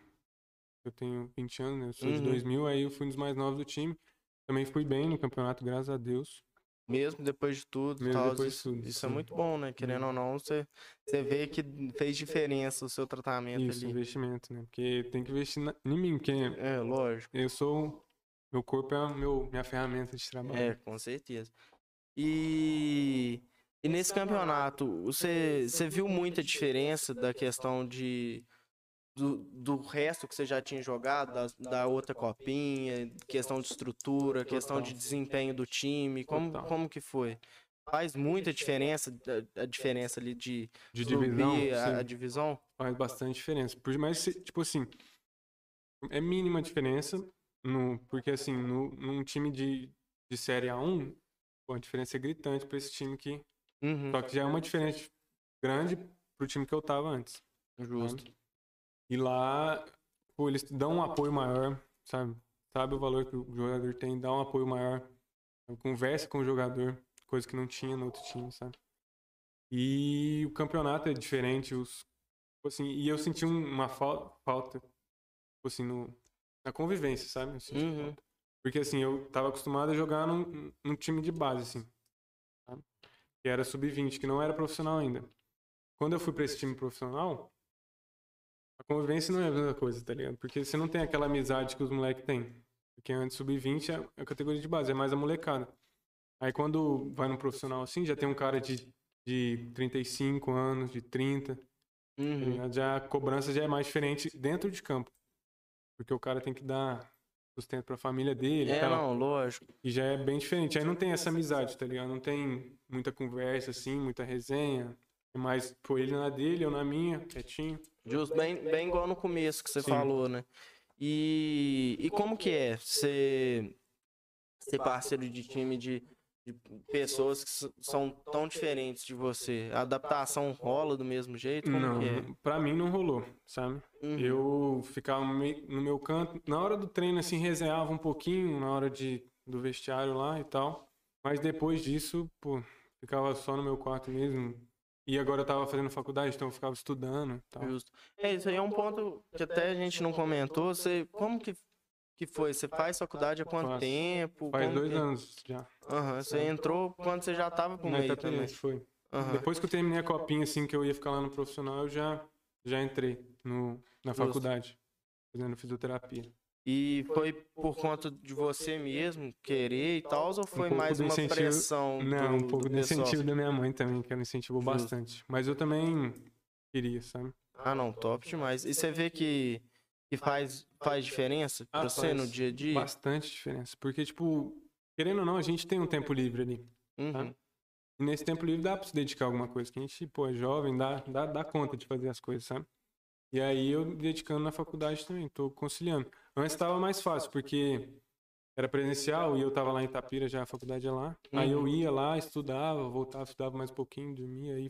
Eu tenho 20 anos, né? Eu sou de Uhum. 2000, aí eu fui um dos mais novos do time. Também fui bem no campeonato, graças a Deus. Mesmo depois de tudo, Mesmo tal, depois de tudo, isso é sim. muito bom, né? Querendo ou não, você, você vê que fez diferença o seu tratamento Isso, ali. investimento, né? Porque tem que investir na, em mim, porque É, lógico. eu sou. Meu corpo é a meu, minha ferramenta de trabalho. É, com certeza. E, e nesse campeonato, você, você viu muita diferença da questão de do, do resto que você já tinha jogado, da, da outra copinha, questão de estrutura, questão de desempenho do time, como, como que foi? Faz muita diferença a, a diferença ali de, De subir divisão, a, a divisão? faz bastante diferença. Por mais, tipo assim, é mínima diferença, no, porque assim, no, num time de, de Série A1, pô, a diferença é gritante pra esse time que. Uhum, Só que já é uma diferença grande pro time que eu tava antes. justo. sabe? E lá, pô, eles dão um apoio maior, sabe? Sabe o valor que o jogador tem, dá um apoio maior. Conversa com o jogador, coisa que não tinha no outro time, sabe? E o campeonato é diferente, os, tipo assim, e eu senti um- uma fal- falta, tipo assim, no, na convivência, sabe? Uhum. Porque assim, eu tava acostumado a jogar num, num time de base, assim? Que era sub-20, que não era profissional ainda. Quando eu fui pra esse time profissional, A convivência não é a mesma coisa, tá ligado? Porque você não tem aquela amizade que os moleques têm. Porque antes sub-20 é a categoria de base, é mais a molecada. Aí quando vai no profissional assim, já tem um cara de, de 35 anos, de 30. Tá Uhum. Já a cobrança já é mais diferente dentro de campo. Porque o cara tem que dar sustento pra família dele É, tal. não, lógico. E já é bem diferente. Aí não tem essa amizade, tá ligado? Não tem muita conversa, assim, muita resenha. É mais, pô, ele na dele, eu na minha, quietinho. Justo, bem, bem igual no começo que você Sim. falou, né? E, e como que é ser, ser parceiro de time de, de pessoas que são tão diferentes de você? A adaptação rola do mesmo jeito? Como não, é? pra mim não rolou, sabe? Uhum. Eu ficava meio- no meu canto. Na hora do treino, assim, resenhava um pouquinho, na hora de, do vestiário lá e tal. Mas depois disso, pô, ficava só no meu quarto mesmo. E agora eu tava fazendo faculdade, então eu ficava estudando e tal. Justo. É, isso aí é um ponto que até a gente não comentou. Você, como que, que foi? Você faz faculdade há quanto Faço. tempo? Faz Como dois que- anos já. Aham, você entrou quando você já tava com Na meio também. Foi. Aham. Depois que eu terminei a copinha, assim, que eu ia ficar lá no profissional, eu já, já entrei no, na faculdade, fazendo fisioterapia. E foi por conta de você mesmo querer e tal, ou foi pouco mais do uma incentivo- pressão Não, do, um pouco do do pessoal? incentivo da minha mãe também, que ela incentivou Justo. bastante. Mas eu também queria, sabe? Ah, não, top demais. E você vê que, que faz, faz diferença Ah, pra você no faz dia a dia? Bastante diferença. Porque, tipo, querendo ou não, a gente tem um tempo livre ali. Uhum. E nesse tempo livre dá pra se dedicar a alguma coisa. Que a gente, pô, é jovem, dá, dá, dá conta de fazer as coisas, sabe? E aí eu me dedicando na faculdade também, tô conciliando. Antes tava mais fácil, porque era presencial e eu tava lá em Itapira, já a faculdade é lá. Aí eu Uhum. ia lá, estudava, voltava, estudava mais um pouquinho, dormia e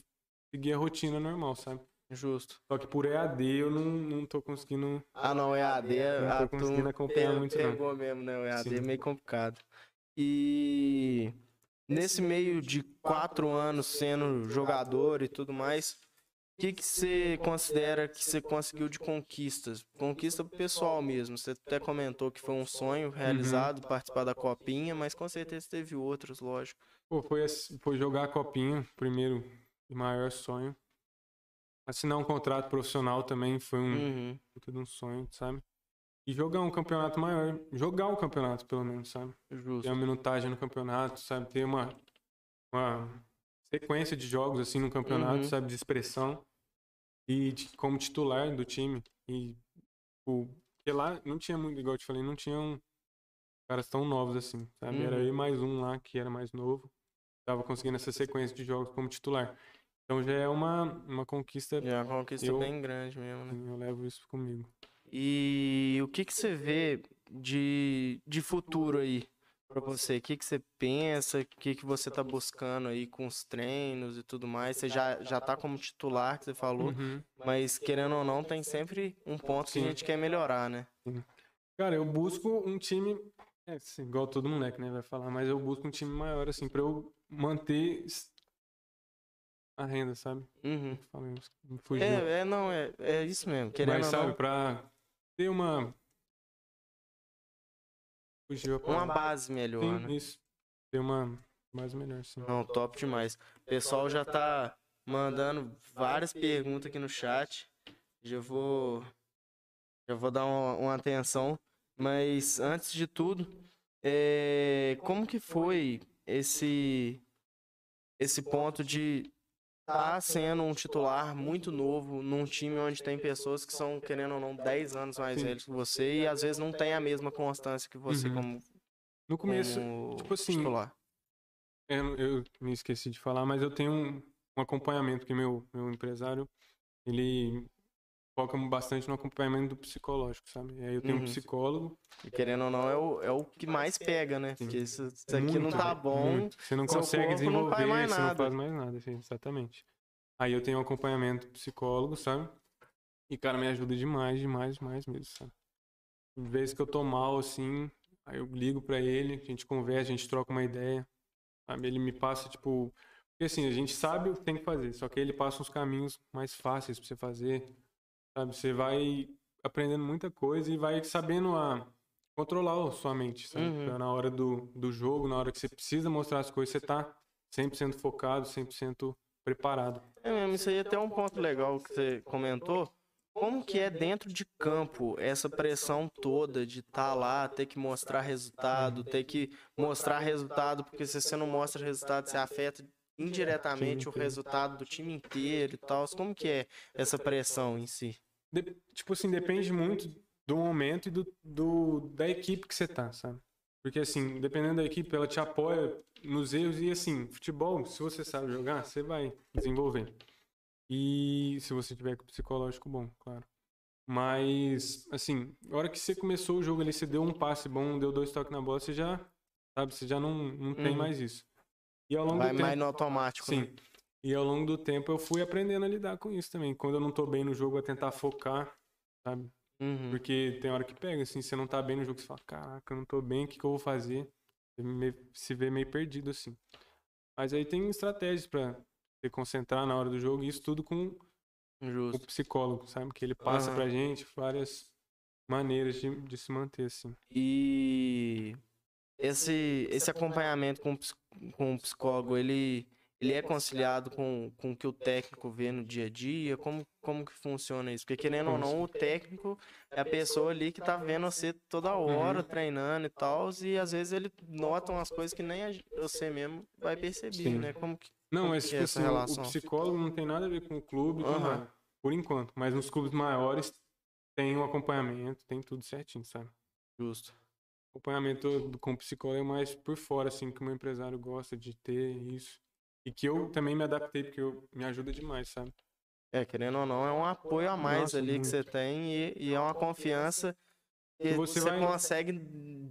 seguia a rotina normal, sabe? Justo. Só que por EAD eu não, não tô conseguindo. Ah, não, EAD, Não tô a conseguindo acompanhar pe- muito, não. pegou mesmo, né? O EAD é Sim. meio complicado. E nesse meio de quatro anos sendo jogador e tudo mais, o que que você considera que você conseguiu de conquistas? Conquista pessoal mesmo. Você até comentou que foi um sonho Uhum. realizado, participar da copinha, mas com certeza teve outros, lógico. Pô, foi, foi jogar a copinha, primeiro e maior sonho. Assinar um contrato profissional também foi um Uhum. de um sonho, sabe? E jogar um campeonato maior. Jogar um campeonato, pelo menos, sabe? Ter Justo. uma minutagem no campeonato, sabe? Ter uma, uma sequência de jogos, assim, no campeonato, Uhum. sabe? De expressão. E de- como titular do time. E, o porque lá não tinha muito, igual eu te falei, não tinham caras tão novos assim, sabe? Era Uhum. eu e mais um lá que era mais novo. Tava conseguindo essa sequência de jogos como titular. Então já é uma, uma conquista, Já é uma conquista Eu- bem grande mesmo, né? eu levo isso comigo. E o que que você vê de, de futuro aí pra você? O que que você pensa? O que que você tá buscando aí com os treinos e tudo mais? Você já, já tá como titular, que você falou, Uhum. mas querendo ou não, tem sempre um ponto que a Sim. gente quer melhorar, né? Cara, eu busco um time, é, assim, igual todo moleque, né, vai falar, mas eu busco um time maior, assim, pra eu manter a renda, sabe? Uhum. Fugiu. É, é, não, é, é isso mesmo. Querendo mas, sabe, não, pra ter uma... Fugiu a uma base melhor, Sim, né? isso. Ter uma mais melhor, sim. Não, top demais. O pessoal já tá mandando várias perguntas aqui no chat. Já vou, já vou dar uma, uma atenção. Mas antes de tudo, é, como que foi esse esse ponto de estar sendo um titular muito novo num time onde tem pessoas que são, querendo ou não, 10 anos mais Sim. velhos que você e às vezes não tem a mesma constância que você Uhum. como, No começo, como tipo assim, titular. eu, eu me esqueci de falar, mas eu tenho um, um acompanhamento, que meu, meu empresário, ele foca bastante no acompanhamento do psicológico, sabe? E aí eu tenho Uhum. um psicólogo, E querendo ou não, é o, é o que mais pega, né? Sim. Porque se isso aqui não Muito, tá velho, bom, muito. Você não consegue não desenvolver, mais você não faz mais nada, sim, exatamente. Aí eu tenho um acompanhamento psicólogo, sabe? E, cara, me ajuda demais, demais, demais mesmo, sabe? Em vez que eu tô mal, assim, aí eu ligo pra ele, a gente conversa, a gente troca uma ideia, sabe? Ele me passa, tipo... Porque, assim, a gente sabe o que tem que fazer, só que ele passa uns caminhos mais fáceis pra você fazer, sabe? Você vai aprendendo muita coisa e vai sabendo a controlar a sua mente, sabe? Uhum. Pra na hora do, do jogo, na hora que você precisa mostrar as coisas, você tá 100% focado, 100% preparado. é mesmo, isso aí é até um ponto legal que você comentou. como que é dentro de campo essa pressão toda de estar tá lá, ter que mostrar resultado, ter que mostrar resultado, porque se você não mostra resultado, você afeta indiretamente o resultado do time inteiro e tal. Como que é essa pressão em si? De, tipo assim, depende muito do momento e do, do, da equipe que você tá, sabe? Porque assim, dependendo da equipe, ela te apoia nos erros e assim, futebol, se você sabe jogar, você vai desenvolver. E se você tiver com psicológico bom, claro. Mas, assim, a hora que você começou o jogo ali, você deu um passe bom, deu dois toques na bola, você já, sabe, você já não, não tem uhum. mais isso. E ao longo Vai do tempo, mais no automático, Sim. Né? E ao longo do tempo eu fui aprendendo a lidar com isso também. Quando eu não tô bem no jogo, a tentar focar, sabe? Uhum. Porque tem hora que pega, assim, você não tá bem no jogo, você fala, caraca, eu não tô bem, o que, que eu vou fazer? Você se vê meio perdido, assim. Mas aí tem estratégias para se concentrar na hora do jogo, e isso tudo com Justo. o psicólogo, sabe? Que ele passa uhum. pra gente várias maneiras de, de se manter, assim. E esse, esse acompanhamento com, com o psicólogo, ele ele é conciliado com, com o que o técnico vê no dia a dia? Como, como que funciona isso? Porque, querendo ou não, o técnico é a pessoa ali que tá vendo você toda hora uhum. treinando e tal, e às vezes ele nota umas coisas que nem você mesmo vai perceber, Sim. né? Como que, não, como mas que é essa relação? o psicólogo não tem nada a ver com o clube, uhum. por enquanto. Mas nos clubes maiores tem o um acompanhamento, tem tudo certinho, sabe? Justo. Acompanhamento com o psicólogo é mais por fora, assim, que o empresário gosta de ter isso. E que eu também me adaptei, porque eu, me ajuda demais, sabe? É, querendo ou não, é um apoio a mais Nossa, ali muito. que você tem e, e, é uma confiança que você, você vai... consegue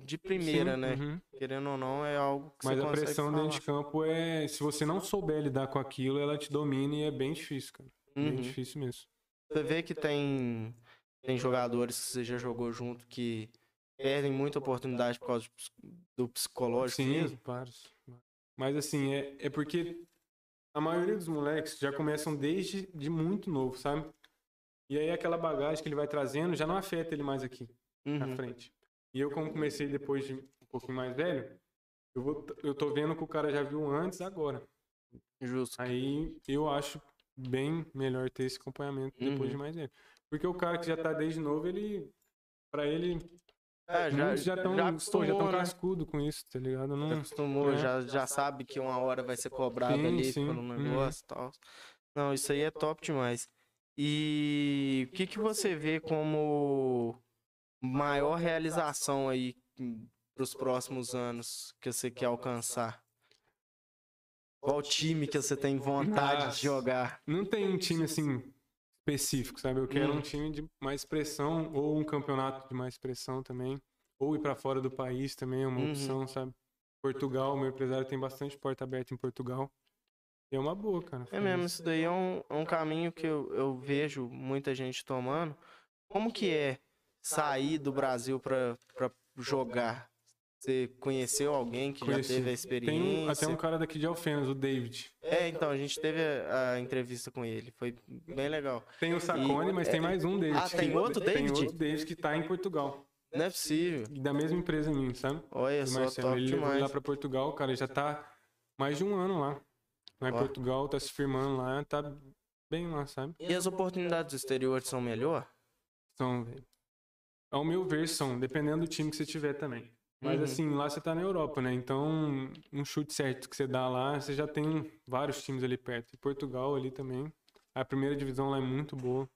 de primeira, Sim, né? Uhum. Querendo ou não, é algo que Mas você a pressão falar. dentro de campo é. Se você não souber lidar com aquilo, ela te domina e é bem difícil, cara. Uhum. Bem difícil mesmo. Você vê que tem, tem jogadores que você já jogou junto que perdem muita oportunidade por causa do psicológico Sim, mesmo? vários. Mas assim, é, é porque a maioria dos moleques já começam desde de muito novo, sabe? E aí aquela bagagem que ele vai trazendo já não afeta ele mais aqui, uhum. na frente. E eu, como comecei depois de um pouquinho mais velho, eu, vou, eu tô vendo que o cara já viu antes agora. Justo. Aí eu acho bem melhor ter esse acompanhamento depois uhum. de mais velho. Porque o cara que já tá desde novo, ele. para ele, é, já, já estão já, já tão né? cascudo com isso, tá ligado? Não, já acostumou, é. já, já sabe que uma hora vai ser cobrado sim, ali sim. pelo negócio e uhum. tal. Não, isso aí é top demais. E o que, que você vê como maior realização aí para os próximos anos que você quer alcançar? Qual time que você tem vontade Nossa, de jogar? Não tem um time assim específico, sabe? Eu quero hum. um time de mais pressão ou um campeonato de mais pressão também. Ou ir para fora do país também é uma uhum. opção, sabe? Portugal, meu empresário tem bastante porta aberta em Portugal. É uma boa, cara. É mesmo, isso daí é um, é um caminho que eu, eu vejo muita gente tomando. Como que é sair do Brasil para jogar? Você conheceu alguém que Conheci. já teve a experiência? Tem até um cara daqui de Alfenas, o David. É, então, a gente teve a, a entrevista com ele. Foi bem legal. Tem o Sacone, e, mas é, tem mais um David. Ah, tem outro David? Tem outro David que tá em Portugal. Não é possível. Da mesma empresa minha, sabe? Olha só, Marcelo. top ele demais. lá pra Portugal, cara, já tá mais de um ano lá. Lá em Ó. Portugal, tá se firmando lá, tá bem lá, sabe? E as oportunidades do exterior são melhor? São, velho. Ao meu ver, são, dependendo do time que você tiver também. Mas uhum. assim, lá você tá na Europa, né? Então, um chute certo que você dá lá, você já tem vários times ali perto. E Portugal ali também. A primeira divisão lá é muito boa.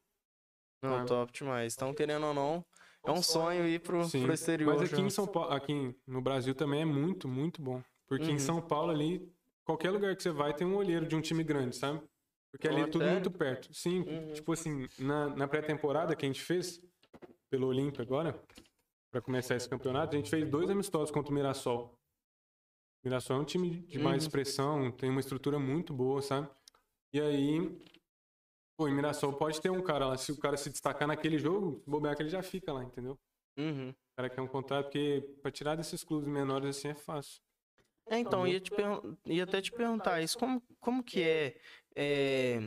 Não, tá? top demais. Então, querendo ou não, é um sonho ir pro, Sim. pro exterior. Mas aqui em São Paulo, aqui no Brasil também é muito, muito bom. Porque uhum. em São Paulo ali, qualquer lugar que você vai tem um olheiro de um time grande, sabe? Porque ali é tudo muito perto. Sim, uhum. tipo assim, na, na pré-temporada que a gente fez, pelo Olímpio agora, para começar esse campeonato, a gente fez dois amistosos contra o Mirassol. O Mirassol é um time de mais uhum. expressão, tem uma estrutura muito boa, sabe? E aí, pô, em Mirassol pode ter um cara lá, se o cara se destacar naquele jogo, bobear que ele já fica lá, entendeu? Uhum. O cara quer um contrato, porque para tirar desses clubes menores assim é fácil. É, então, ia, te ia até te perguntar isso, como, como que é, é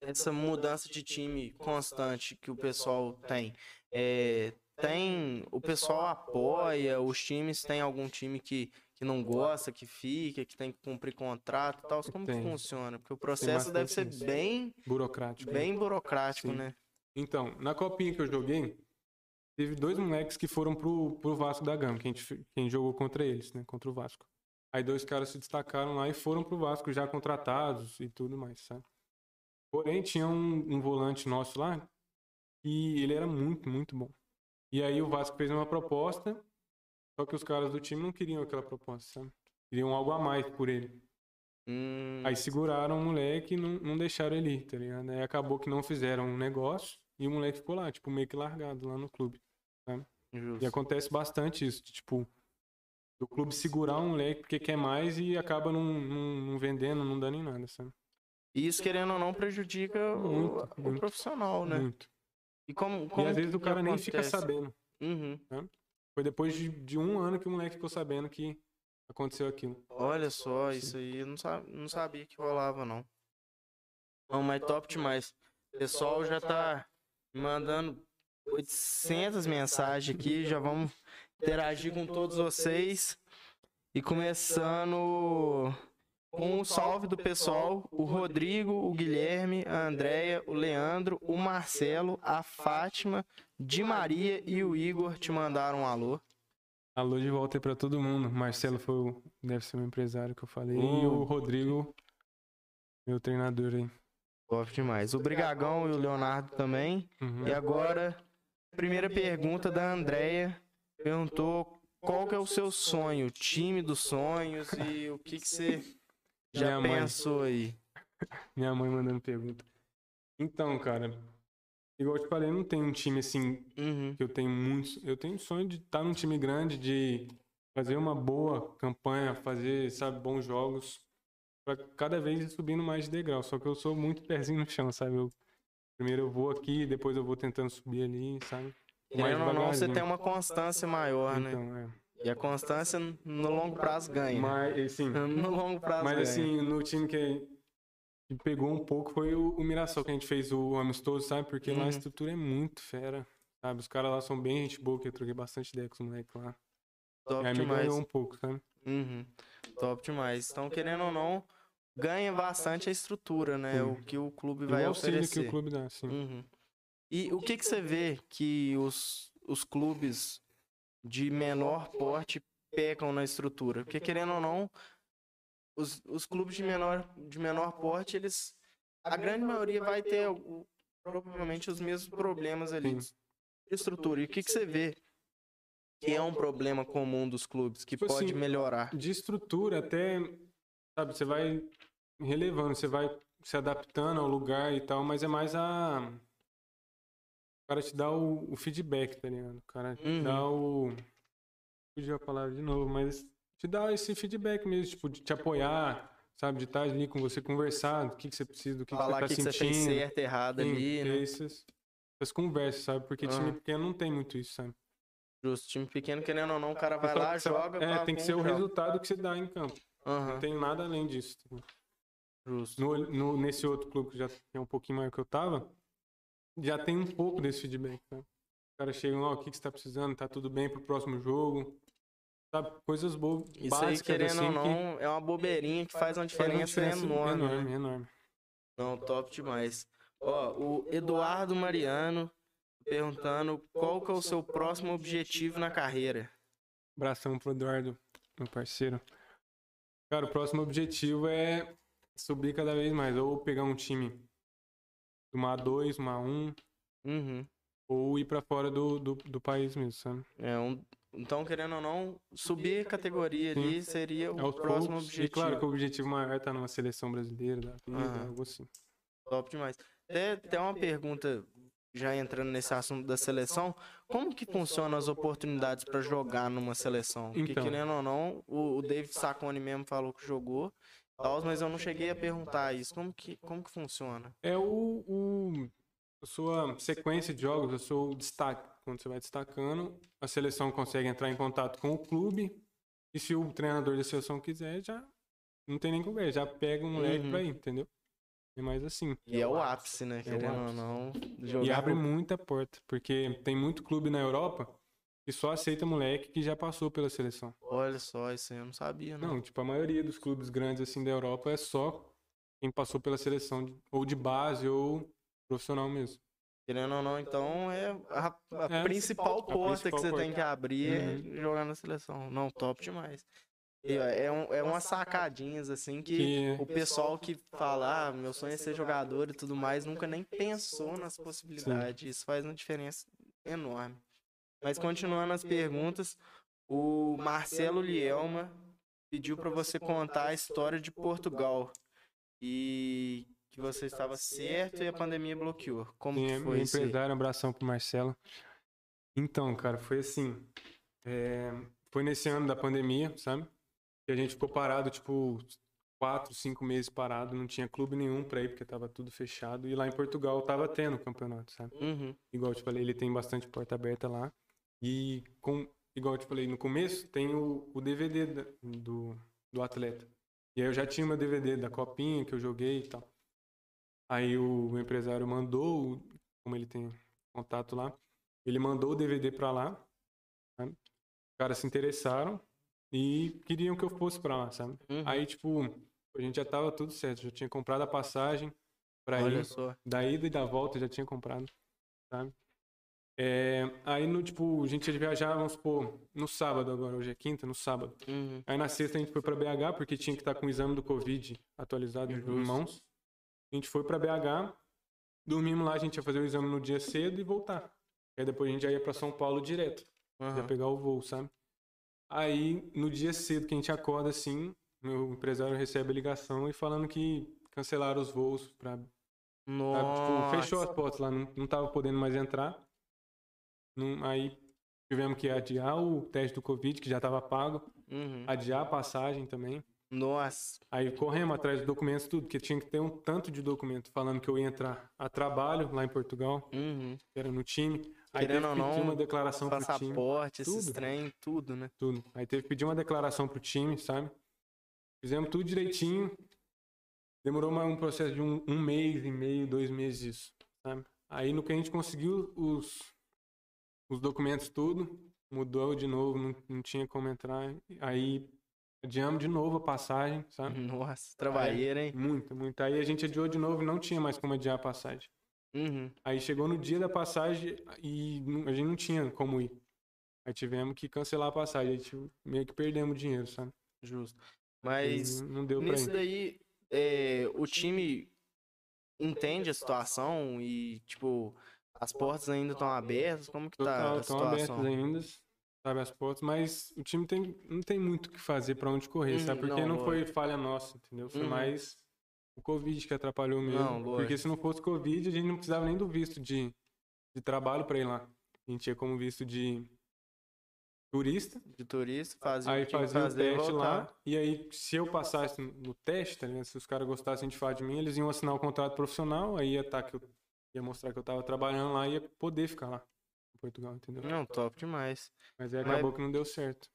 essa mudança de time constante que o pessoal tem? É, tem. O pessoal apoia, os times tem algum time que, que não gosta, que fica, que tem que cumprir contrato e tal. Como tem. que funciona? Porque o processo deve ser bem burocrático. Bem burocrático, Sim. né? Então, na copinha que eu joguei, teve dois moleques que foram pro, pro Vasco da Gama, que a gente, quem jogou contra eles, né? Contra o Vasco. Aí dois caras se destacaram lá e foram pro Vasco já contratados e tudo mais, sabe? Porém, tinha um, um volante nosso lá e ele era muito, muito bom. E aí o Vasco fez uma proposta, só que os caras do time não queriam aquela proposta, sabe? Queriam algo a mais por ele. Hum, Aí seguraram o moleque e não, não deixaram ele ir, tá ligado? Aí acabou que não fizeram um negócio e o moleque ficou lá, tipo, meio que largado lá no clube. justo. E acontece bastante isso, tipo, do clube segurar um moleque porque quer mais e acaba não, não, não vendendo, não dando em nada, sabe? E isso, querendo ou não, prejudica o, Muito, o muito. profissional, né? Muito. E como, E como às vezes o cara nem fica sabendo. Uhum. Foi depois de, de um ano que o moleque ficou sabendo que aconteceu aquilo. Olha só, Sim. isso aí eu não, não sabia que rolava, não. Não, mas top demais. O pessoal já tá mandando 800 mensagens aqui, já vamos interagir com todos vocês. E começando com o salve do pessoal, o Rodrigo, o Guilherme, a Andréia, o Leandro, o Marcelo, a Fátima, Di Maria e o Igor te mandaram um alô. Alô de volta aí pra todo mundo. Marcelo foi o, deve ser o empresário que eu falei. E Hum. o Rodrigo, meu treinador aí. Top demais. O Brigagão e o Leonardo também. Uhum. E agora, primeira pergunta da Andrea. Perguntou qual que é o seu sonho, time dos sonhos e o que, que você já Minha mãe. pensou aí. Minha mãe mandando pergunta. Então, cara, igual eu te falei, eu não tenho um time assim Uhum. que eu tenho muitos. Eu tenho sonho de estar num time grande, de fazer uma boa campanha, fazer, sabe, bons jogos, pra cada vez ir subindo mais de degrau. Só que eu sou muito pezinho no chão, sabe? Eu, primeiro eu vou aqui, depois eu vou tentando subir ali, sabe? Querendo ou não, você tem uma constância maior, né? Então, é. E a constância no longo prazo ganha. Mas, assim, No longo prazo mas ganha. assim, no time que, pegou um pouco foi o, o Mirassol, que a gente fez o amistoso, sabe? Porque lá Uhum. a estrutura é muito fera, sabe? Os caras lá são bem gente boa, que eu troquei bastante ideia com os moleques lá. Top E aí me demais. ganhou um pouco, sabe? Uhum. Top demais. Então, querendo ou não, ganha bastante a estrutura, né? Sim. O que o clube E vai o auxílio oferecer. que o clube dá, assim. Uhum. E o que que você vê que os, os clubes de menor porte pecam na estrutura? Porque querendo ou não, os, os clubes de menor, de menor porte, eles. A grande maioria vai ter o- provavelmente os mesmos problemas ali Sim. de estrutura. E o que que você vê que é um problema comum dos clubes, que Tipo pode assim, melhorar? De estrutura até, sabe, você vai relevando, você vai se adaptando ao lugar e tal, mas é mais a. O cara te dá o, o feedback, tá ligado? O cara te Uhum. dá o. Fugiu a palavra de novo, mas te dá esse feedback mesmo, tipo, de te apoiar, sabe? De estar ali com você, conversar, do que, que você precisa, do que, que Falar o você que, tá que você fez sentindo. certo, errado Sim, ali, né? essas, essas conversas, sabe? Porque time pequeno não tem muito isso, sabe? Justo, time pequeno, querendo ou não, o cara vai lá, que você- joga. É, tem que ser o joga. resultado que você dá em campo. Aham, Não tem nada além disso. tá justo. No, no- nesse outro clube que já é um pouquinho maior que eu tava, já tem um pouco desse feedback, né? Os caras chegam lá, o que, que você tá precisando, tá tudo bem pro próximo jogo. Sabe? Coisas boas, Isso aí, básicas querendo assim ou que não, é uma bobeirinha que faz uma faz uma diferença, enorme. né? enorme, enorme. Não, top demais. Ó, o Eduardo Mariano perguntando qual que é o seu próximo objetivo na carreira. Abração pro Eduardo, meu parceiro. Cara, o próximo objetivo é subir cada vez mais, ou pegar um time uma A2, uma A1, Uhum. ou ir pra fora do, do, do país mesmo, sabe? É um, então, querendo ou não, subir a categoria ali seria o Aos próximo poucos, objetivo. E claro que o objetivo maior é estar numa seleção brasileira, da vida, algo assim. Top demais. Até, até uma pergunta, já entrando nesse assunto da seleção, como que funcionam as oportunidades para jogar numa seleção? Porque, Então. querendo ou não, o, o David Sacone mesmo falou que jogou, tal, mas eu não cheguei a perguntar isso. Como que, como que funciona? É o, o- a sua sequência de jogos, o seu destaque. Quando você vai destacando, a seleção consegue entrar em contato com o clube. E se o treinador da seleção quiser, já não tem nem conversa, já pega um moleque Uhum. pra ir, entendeu? É mais assim. E é o ápice, né? Querendo ou não, E jogar abre pro- muita porta, porque tem muito clube na Europa que só aceita moleque que já passou pela seleção. Olha só, isso aí eu não sabia, não. Não, tipo, a maioria dos clubes grandes assim da Europa é só quem passou pela seleção, de- ou de base ou profissional mesmo. Querendo ou não, então é a, a É, principal a porta principal que você tem porta. que abrir Uhum. é jogar na seleção. Não, top demais. E, é, um, é umas sacadinhas assim que Que- o pessoal que fala, ah, meu sonho é ser jogador e tudo mais, nunca nem pensou nas possibilidades. Isso faz uma diferença enorme. Mas continuando as perguntas, o Marcelo Lielma pediu para você contar a história de Portugal e que você estava certo e a pandemia bloqueou. Como Sim, que é foi isso? empresário, um abração pro Marcelo. Então, cara, foi assim. é, foi nesse ano da pandemia, sabe? Que a gente ficou parado, tipo, quatro, cinco meses parado, não tinha clube nenhum pra ir, porque tava tudo fechado. E lá em Portugal tava tendo campeonato, sabe? Uhum. Igual eu te falei, ele tem bastante porta aberta lá. E, com, igual eu te falei, no começo tem o, o DVD da- do, do atleta. E aí eu já tinha meu DVD da copinha que eu joguei e tal. Aí o empresário mandou, como ele tem contato lá, ele mandou o DVD pra lá. sabe? Os caras se interessaram e queriam que eu fosse pra lá, sabe? Uhum. Aí, tipo, a gente já tava tudo certo, já tinha comprado a passagem pra Olha ir só. da ida e da volta já tinha comprado, sabe? É, aí, no, tipo, a gente ia viajar, vamos supor, no sábado agora, hoje é quinta, no sábado. Uhum. Aí na sexta a gente foi pra BH, porque tinha que estar com o exame do Covid atualizado em Justo. mãos. A gente foi pra BH, dormimos lá, a gente ia fazer o exame no dia cedo e voltar. Aí depois a gente já ia pra São Paulo direto, ia Aham. pegar o voo, sabe? Aí, no dia cedo que a gente acorda assim, meu empresário recebe a ligação e falando que cancelaram os voos pra Sabe? Tipo, Nossa. fechou as portas lá, não, não tava podendo mais entrar. Aí tivemos que adiar o teste do Covid, que já tava pago, Uhum. adiar a passagem também. Nossa. Aí corremos atrás dos documentos, tudo, porque tinha que ter um tanto de documento falando que eu ia entrar a trabalho lá em Portugal, Uhum. era no time. Aí Querendo teve que pedir uma declaração pro time. Passaporte, esses trem, tudo, né? Tudo. Aí teve que pedir uma declaração pro time, sabe? Fizemos tudo direitinho. Demorou mais um processo de um, um mês e meio, dois meses isso, sabe? Aí no que a gente conseguiu os, os documentos tudo, mudou de novo, não, não tinha como entrar. Aí adiamos de novo a passagem, sabe? Nossa, trabalheira, hein? Muito, muito. Aí a gente adiou de novo e não tinha mais como adiar a passagem. Uhum. Aí chegou no dia da passagem e a gente não tinha como ir. Aí tivemos que cancelar a passagem. Aí tipo, meio que perdemos dinheiro, sabe? Justo. Mas não deu pra nisso ir. daí, é, o time entende a situação e, tipo, as portas ainda estão abertas? Como que tá estão abertas ainda, sabe, as portas, mas o time tem, não tem muito o que fazer pra onde correr, sabe? Uhum, Porque não, não, foi falha nossa, entendeu? Foi Uhum. mais o Covid que atrapalhou mesmo. Não, porque se não fosse Covid, a gente não precisava nem do visto de, de trabalho pra ir lá. A gente ia como visto de turista, De turista, fazer aí fazia o teste lá, e aí se eu passasse no teste, tá ligado? Se os caras gostassem de falar de mim, eles iam assinar o contrato profissional, aí ia estar que eu ia mostrar que eu tava trabalhando lá e ia poder ficar lá em Portugal, entendeu? Não, top demais. Mas aí Mas- acabou que não deu certo.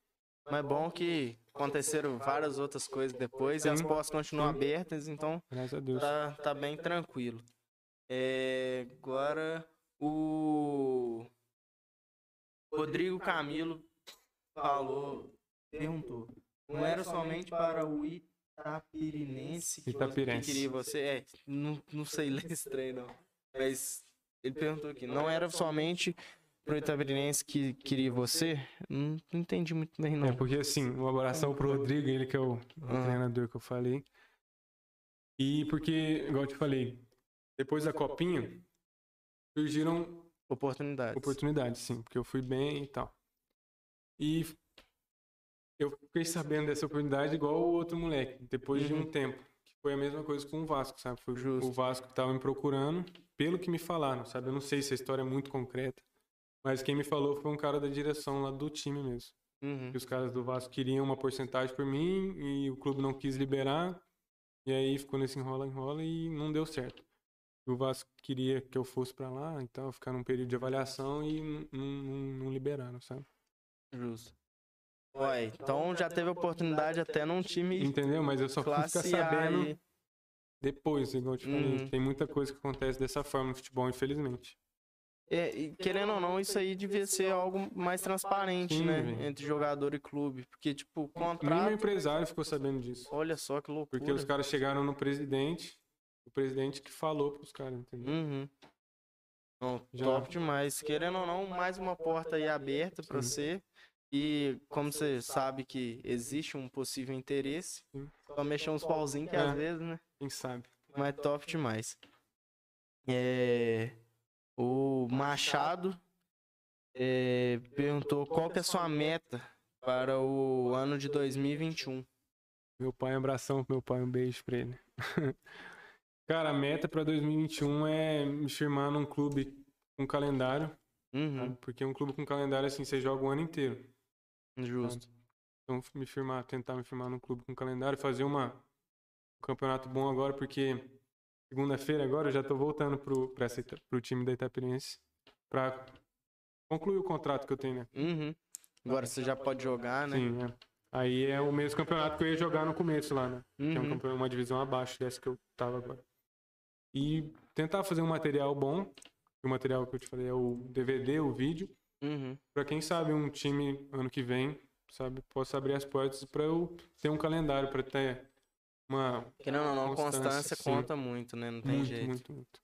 Mas bom que aconteceram várias outras coisas depois e as Sim, portas continuam sim. abertas, então tá, tá bem tranquilo. É, agora o Rodrigo Camilo falou, perguntou, não era somente para o Itapirinense que, você- que Itapirense. queria você? É, não, não sei ler esse trem não, mas ele perguntou aqui, não era somente para o Itapirinense que queria você? Não, não entendi muito bem não. É, porque assim, um abração pro Rodrigo, ele que é o, Aham. treinador que eu falei. E porque, igual eu te falei, depois da copinha, surgiram Oportunidades. oportunidades, sim, porque eu fui bem e tal. E eu fiquei sabendo dessa oportunidade igual o outro moleque, depois de Uhum. um tempo. Que foi a mesma coisa com o Vasco, sabe? Foi Justo. o Vasco que tava me procurando, pelo que me falaram, sabe? Eu não sei se a história é muito concreta, mas quem me falou foi um cara da direção lá do time mesmo. Uhum. que os caras do Vasco queriam uma porcentagem por mim e o clube não quis liberar. E aí ficou nesse enrola enrola e não deu certo. O Vasco queria que eu fosse pra lá, então ficar num período de avaliação e não, não, não liberaram, sabe? Justo. Ué, então já teve oportunidade até num time Entendeu? Mas eu só fui ficar sabendo aí. Depois, igual eu te falei. Uhum. Tem muita coisa que acontece dessa forma no futebol, infelizmente. É, e querendo ou não, isso aí devia ser algo mais transparente, Sim, né? velho. Entre jogador e clube. Porque, tipo, Nem meu contrato. empresário ficou sabendo disso. Olha só que loucura. Porque os caras chegaram no presidente, o presidente que falou pros caras, entendeu? Uhum. Não, Já. top demais. Querendo ou não, mais uma porta aí aberta pra Sim. você. E como você sabe que existe um possível interesse, Sim. só mexer uns pauzinhos que É. às vezes, né? Quem sabe? Mas top demais. É, o Machado é, perguntou qual que é a sua meta para o ano de 2021. Meu pai, um abração pro meu pai, um beijo pra ele. Cara, a meta pra 2021 é me firmar num clube com calendário, Uhum, porque um clube com calendário, assim, você joga o ano inteiro. Justo. Então, me firmar, tentar me firmar num clube com calendário, fazer uma, um campeonato bom agora, porque segunda-feira agora eu já tô voltando pro, pra essa, pro time da Itapirense pra concluir o contrato que eu tenho, né? Uhum. Agora você já pode jogar, né? Sim, é. Aí é o mesmo campeonato que eu ia jogar no começo lá, né? Que é um Uhum. campeonato, uma divisão abaixo dessa que eu tava agora. E tentar fazer um material bom. O material que eu te falei é o DVD, o vídeo. Uhum. Pra quem sabe um time ano que vem, sabe, possa abrir as portas pra eu ter um calendário, pra ter uma. Querendo ou não, Constância, constância sim. conta muito, né? Não tem Muito, jeito. muito, muito.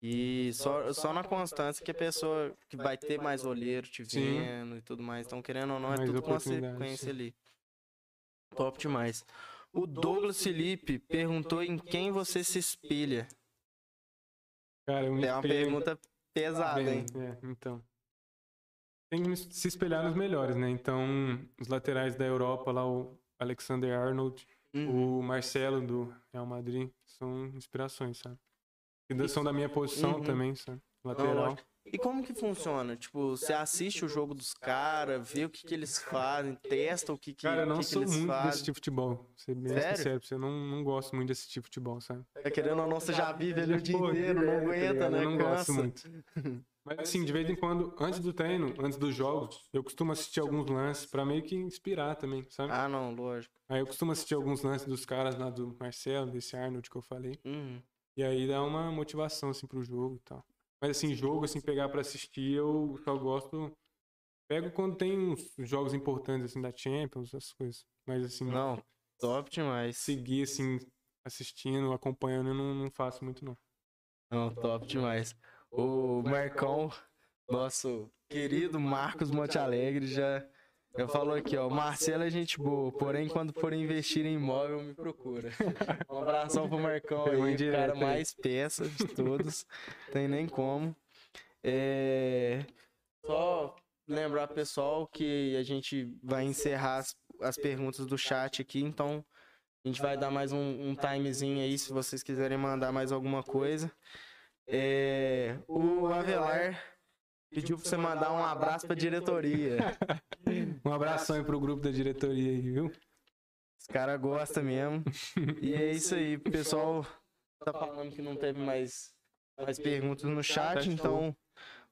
E só, só na constância que a pessoa que vai ter mais olheiro te Sim. vendo e tudo mais. Então, querendo ou não, é Mais tudo oportunidade, consequência sim. ali. Top demais. O Douglas Felipe perguntou em quem você se espelha. Cara, eu me É uma pergunta pesada, bem, hein? é, então. Tem que se espelhar nos melhores, né? Então, os laterais da Europa, lá, o Alexander Arnold, Uhum. O Marcelo do Real Madrid são inspirações, sabe? E são da minha posição Uhum. também, sabe? Lateral. lógico. E como que funciona? Tipo, você assiste o jogo dos caras, vê o que, que eles fazem, testa o que, que, Cara, eu não que, que sou eles muito fazem. desse tipo de futebol. Ser bem Sério? sincero, você não, não gosto muito desse tipo de futebol, sabe? Tá querendo ou não, você já vive ali o dia inteiro, não direto, tá aguenta, né? Eu não gosto muito. Mas assim, de vez em quando, antes do treino, antes dos jogos, eu costumo assistir alguns lances pra meio que inspirar também, sabe? Ah, não, lógico. Aí eu costumo assistir alguns lances dos caras lá do Marcelo, desse Arnold que eu falei. Uhum. E aí dá uma motivação, assim, pro jogo e tal. Mas, assim, jogo, assim, pegar pra assistir, eu só gosto... Pego quando tem uns jogos importantes, assim, da Champions, essas coisas. Mas, assim, Não, top demais. seguir, assim, assistindo, acompanhando, eu não, não faço muito, não. Não, top demais. O Marcão, nosso querido Marcos Monte Alegre, já, já falou aqui, ó. Marcelo é gente boa, porém quando for investir em imóvel, me procura. Um abração pro Marcão aí, o cara mais peça de todos. Tem nem como. É... Só lembrar pessoal que a gente vai encerrar as, as perguntas do chat aqui, então a gente vai dar mais um, um timezinho aí se vocês quiserem mandar mais alguma coisa. É, o Avelar pediu pra você mandar um abraço pra diretoria. Um abração aí pro grupo da diretoria aí, viu? Os caras gostam mesmo. E é isso aí, o pessoal tá falando que não teve mais, mais perguntas no chat, então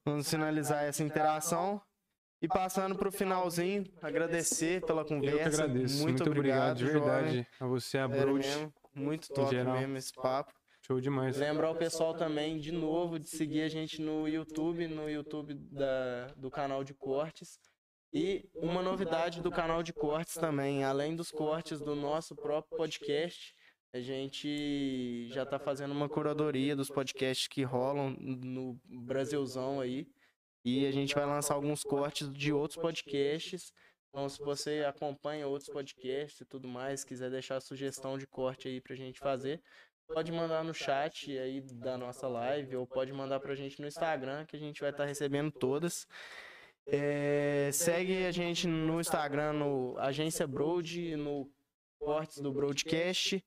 vamos finalizar essa interação. E passando pro finalzinho, agradecer pela Eu que conversa. agradeço. Muito, obrigado, de jovem. verdade. A você, a mesmo, muito top mesmo esse papo. Show demais. Lembrar o pessoal também, de novo, de seguir a gente no YouTube, no YouTube da, do canal de cortes. E uma novidade do canal de cortes também, além dos cortes do nosso próprio podcast, a gente já tá fazendo uma curadoria dos podcasts que rolam no Brasilzão aí. E a gente vai lançar alguns cortes de outros podcasts. Então, se você acompanha outros podcasts e tudo mais, quiser deixar sugestão de corte aí pra gente fazer, pode mandar no chat aí da nossa live ou pode mandar pra gente no Instagram que a gente vai estar recebendo todas. É, segue a gente no Instagram no Agência Broad, no Cortes do Broadcast.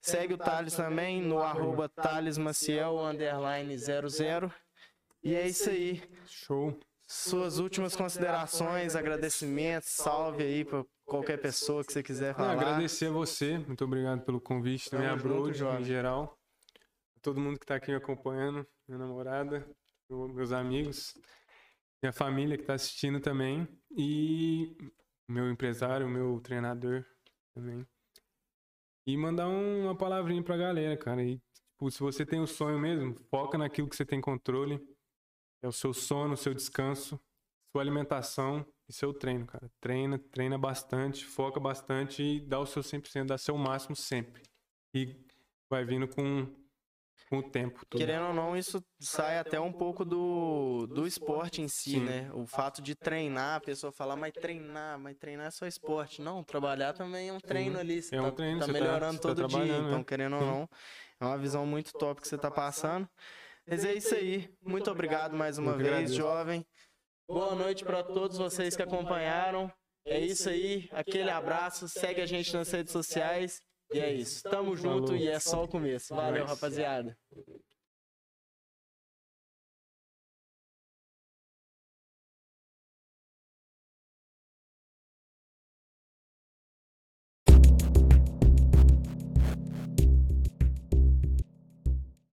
Segue o Thales também no arroba Thales Maciel underline 00. E é isso aí. Show. Suas últimas considerações, agradecimentos, salve aí pra qualquer pessoa que você quiser Não, falar. agradecer a você. Muito obrigado pelo convite. Também a em geral. Todo mundo que tá aqui me acompanhando. Minha namorada, meu- meus amigos. Minha família que tá assistindo também. E meu empresário, meu treinador também. E mandar um- uma palavrinha pra galera, cara. E, tipo, se você tem o sonho mesmo, foca naquilo que você tem controle. É o seu sono, o seu descanso, sua alimentação e seu treino, cara. Treina, treina bastante, foca bastante e dá o seu 100%, dá seu máximo sempre. E vai vindo com com o tempo. Tudo. Querendo ou não, isso sai até um pouco do, do esporte em si, Sim. né? O fato de treinar, a pessoa falar, mas treinar, mas treinar é só esporte. Não, trabalhar também é um treino ali. Você É um tá, treino, tá tá- melhorando tá todo dia. trabalhando, Então, né? querendo ou não, é uma visão muito top que você tá passando. Mas é isso aí. Muito obrigado mais uma Eu vez, agradeço. jovem. Boa noite para todos vocês que acompanharam. É isso aí. Aquele abraço. Segue a gente nas redes sociais. E é isso. Tamo junto e é só o começo. Valeu, rapaziada.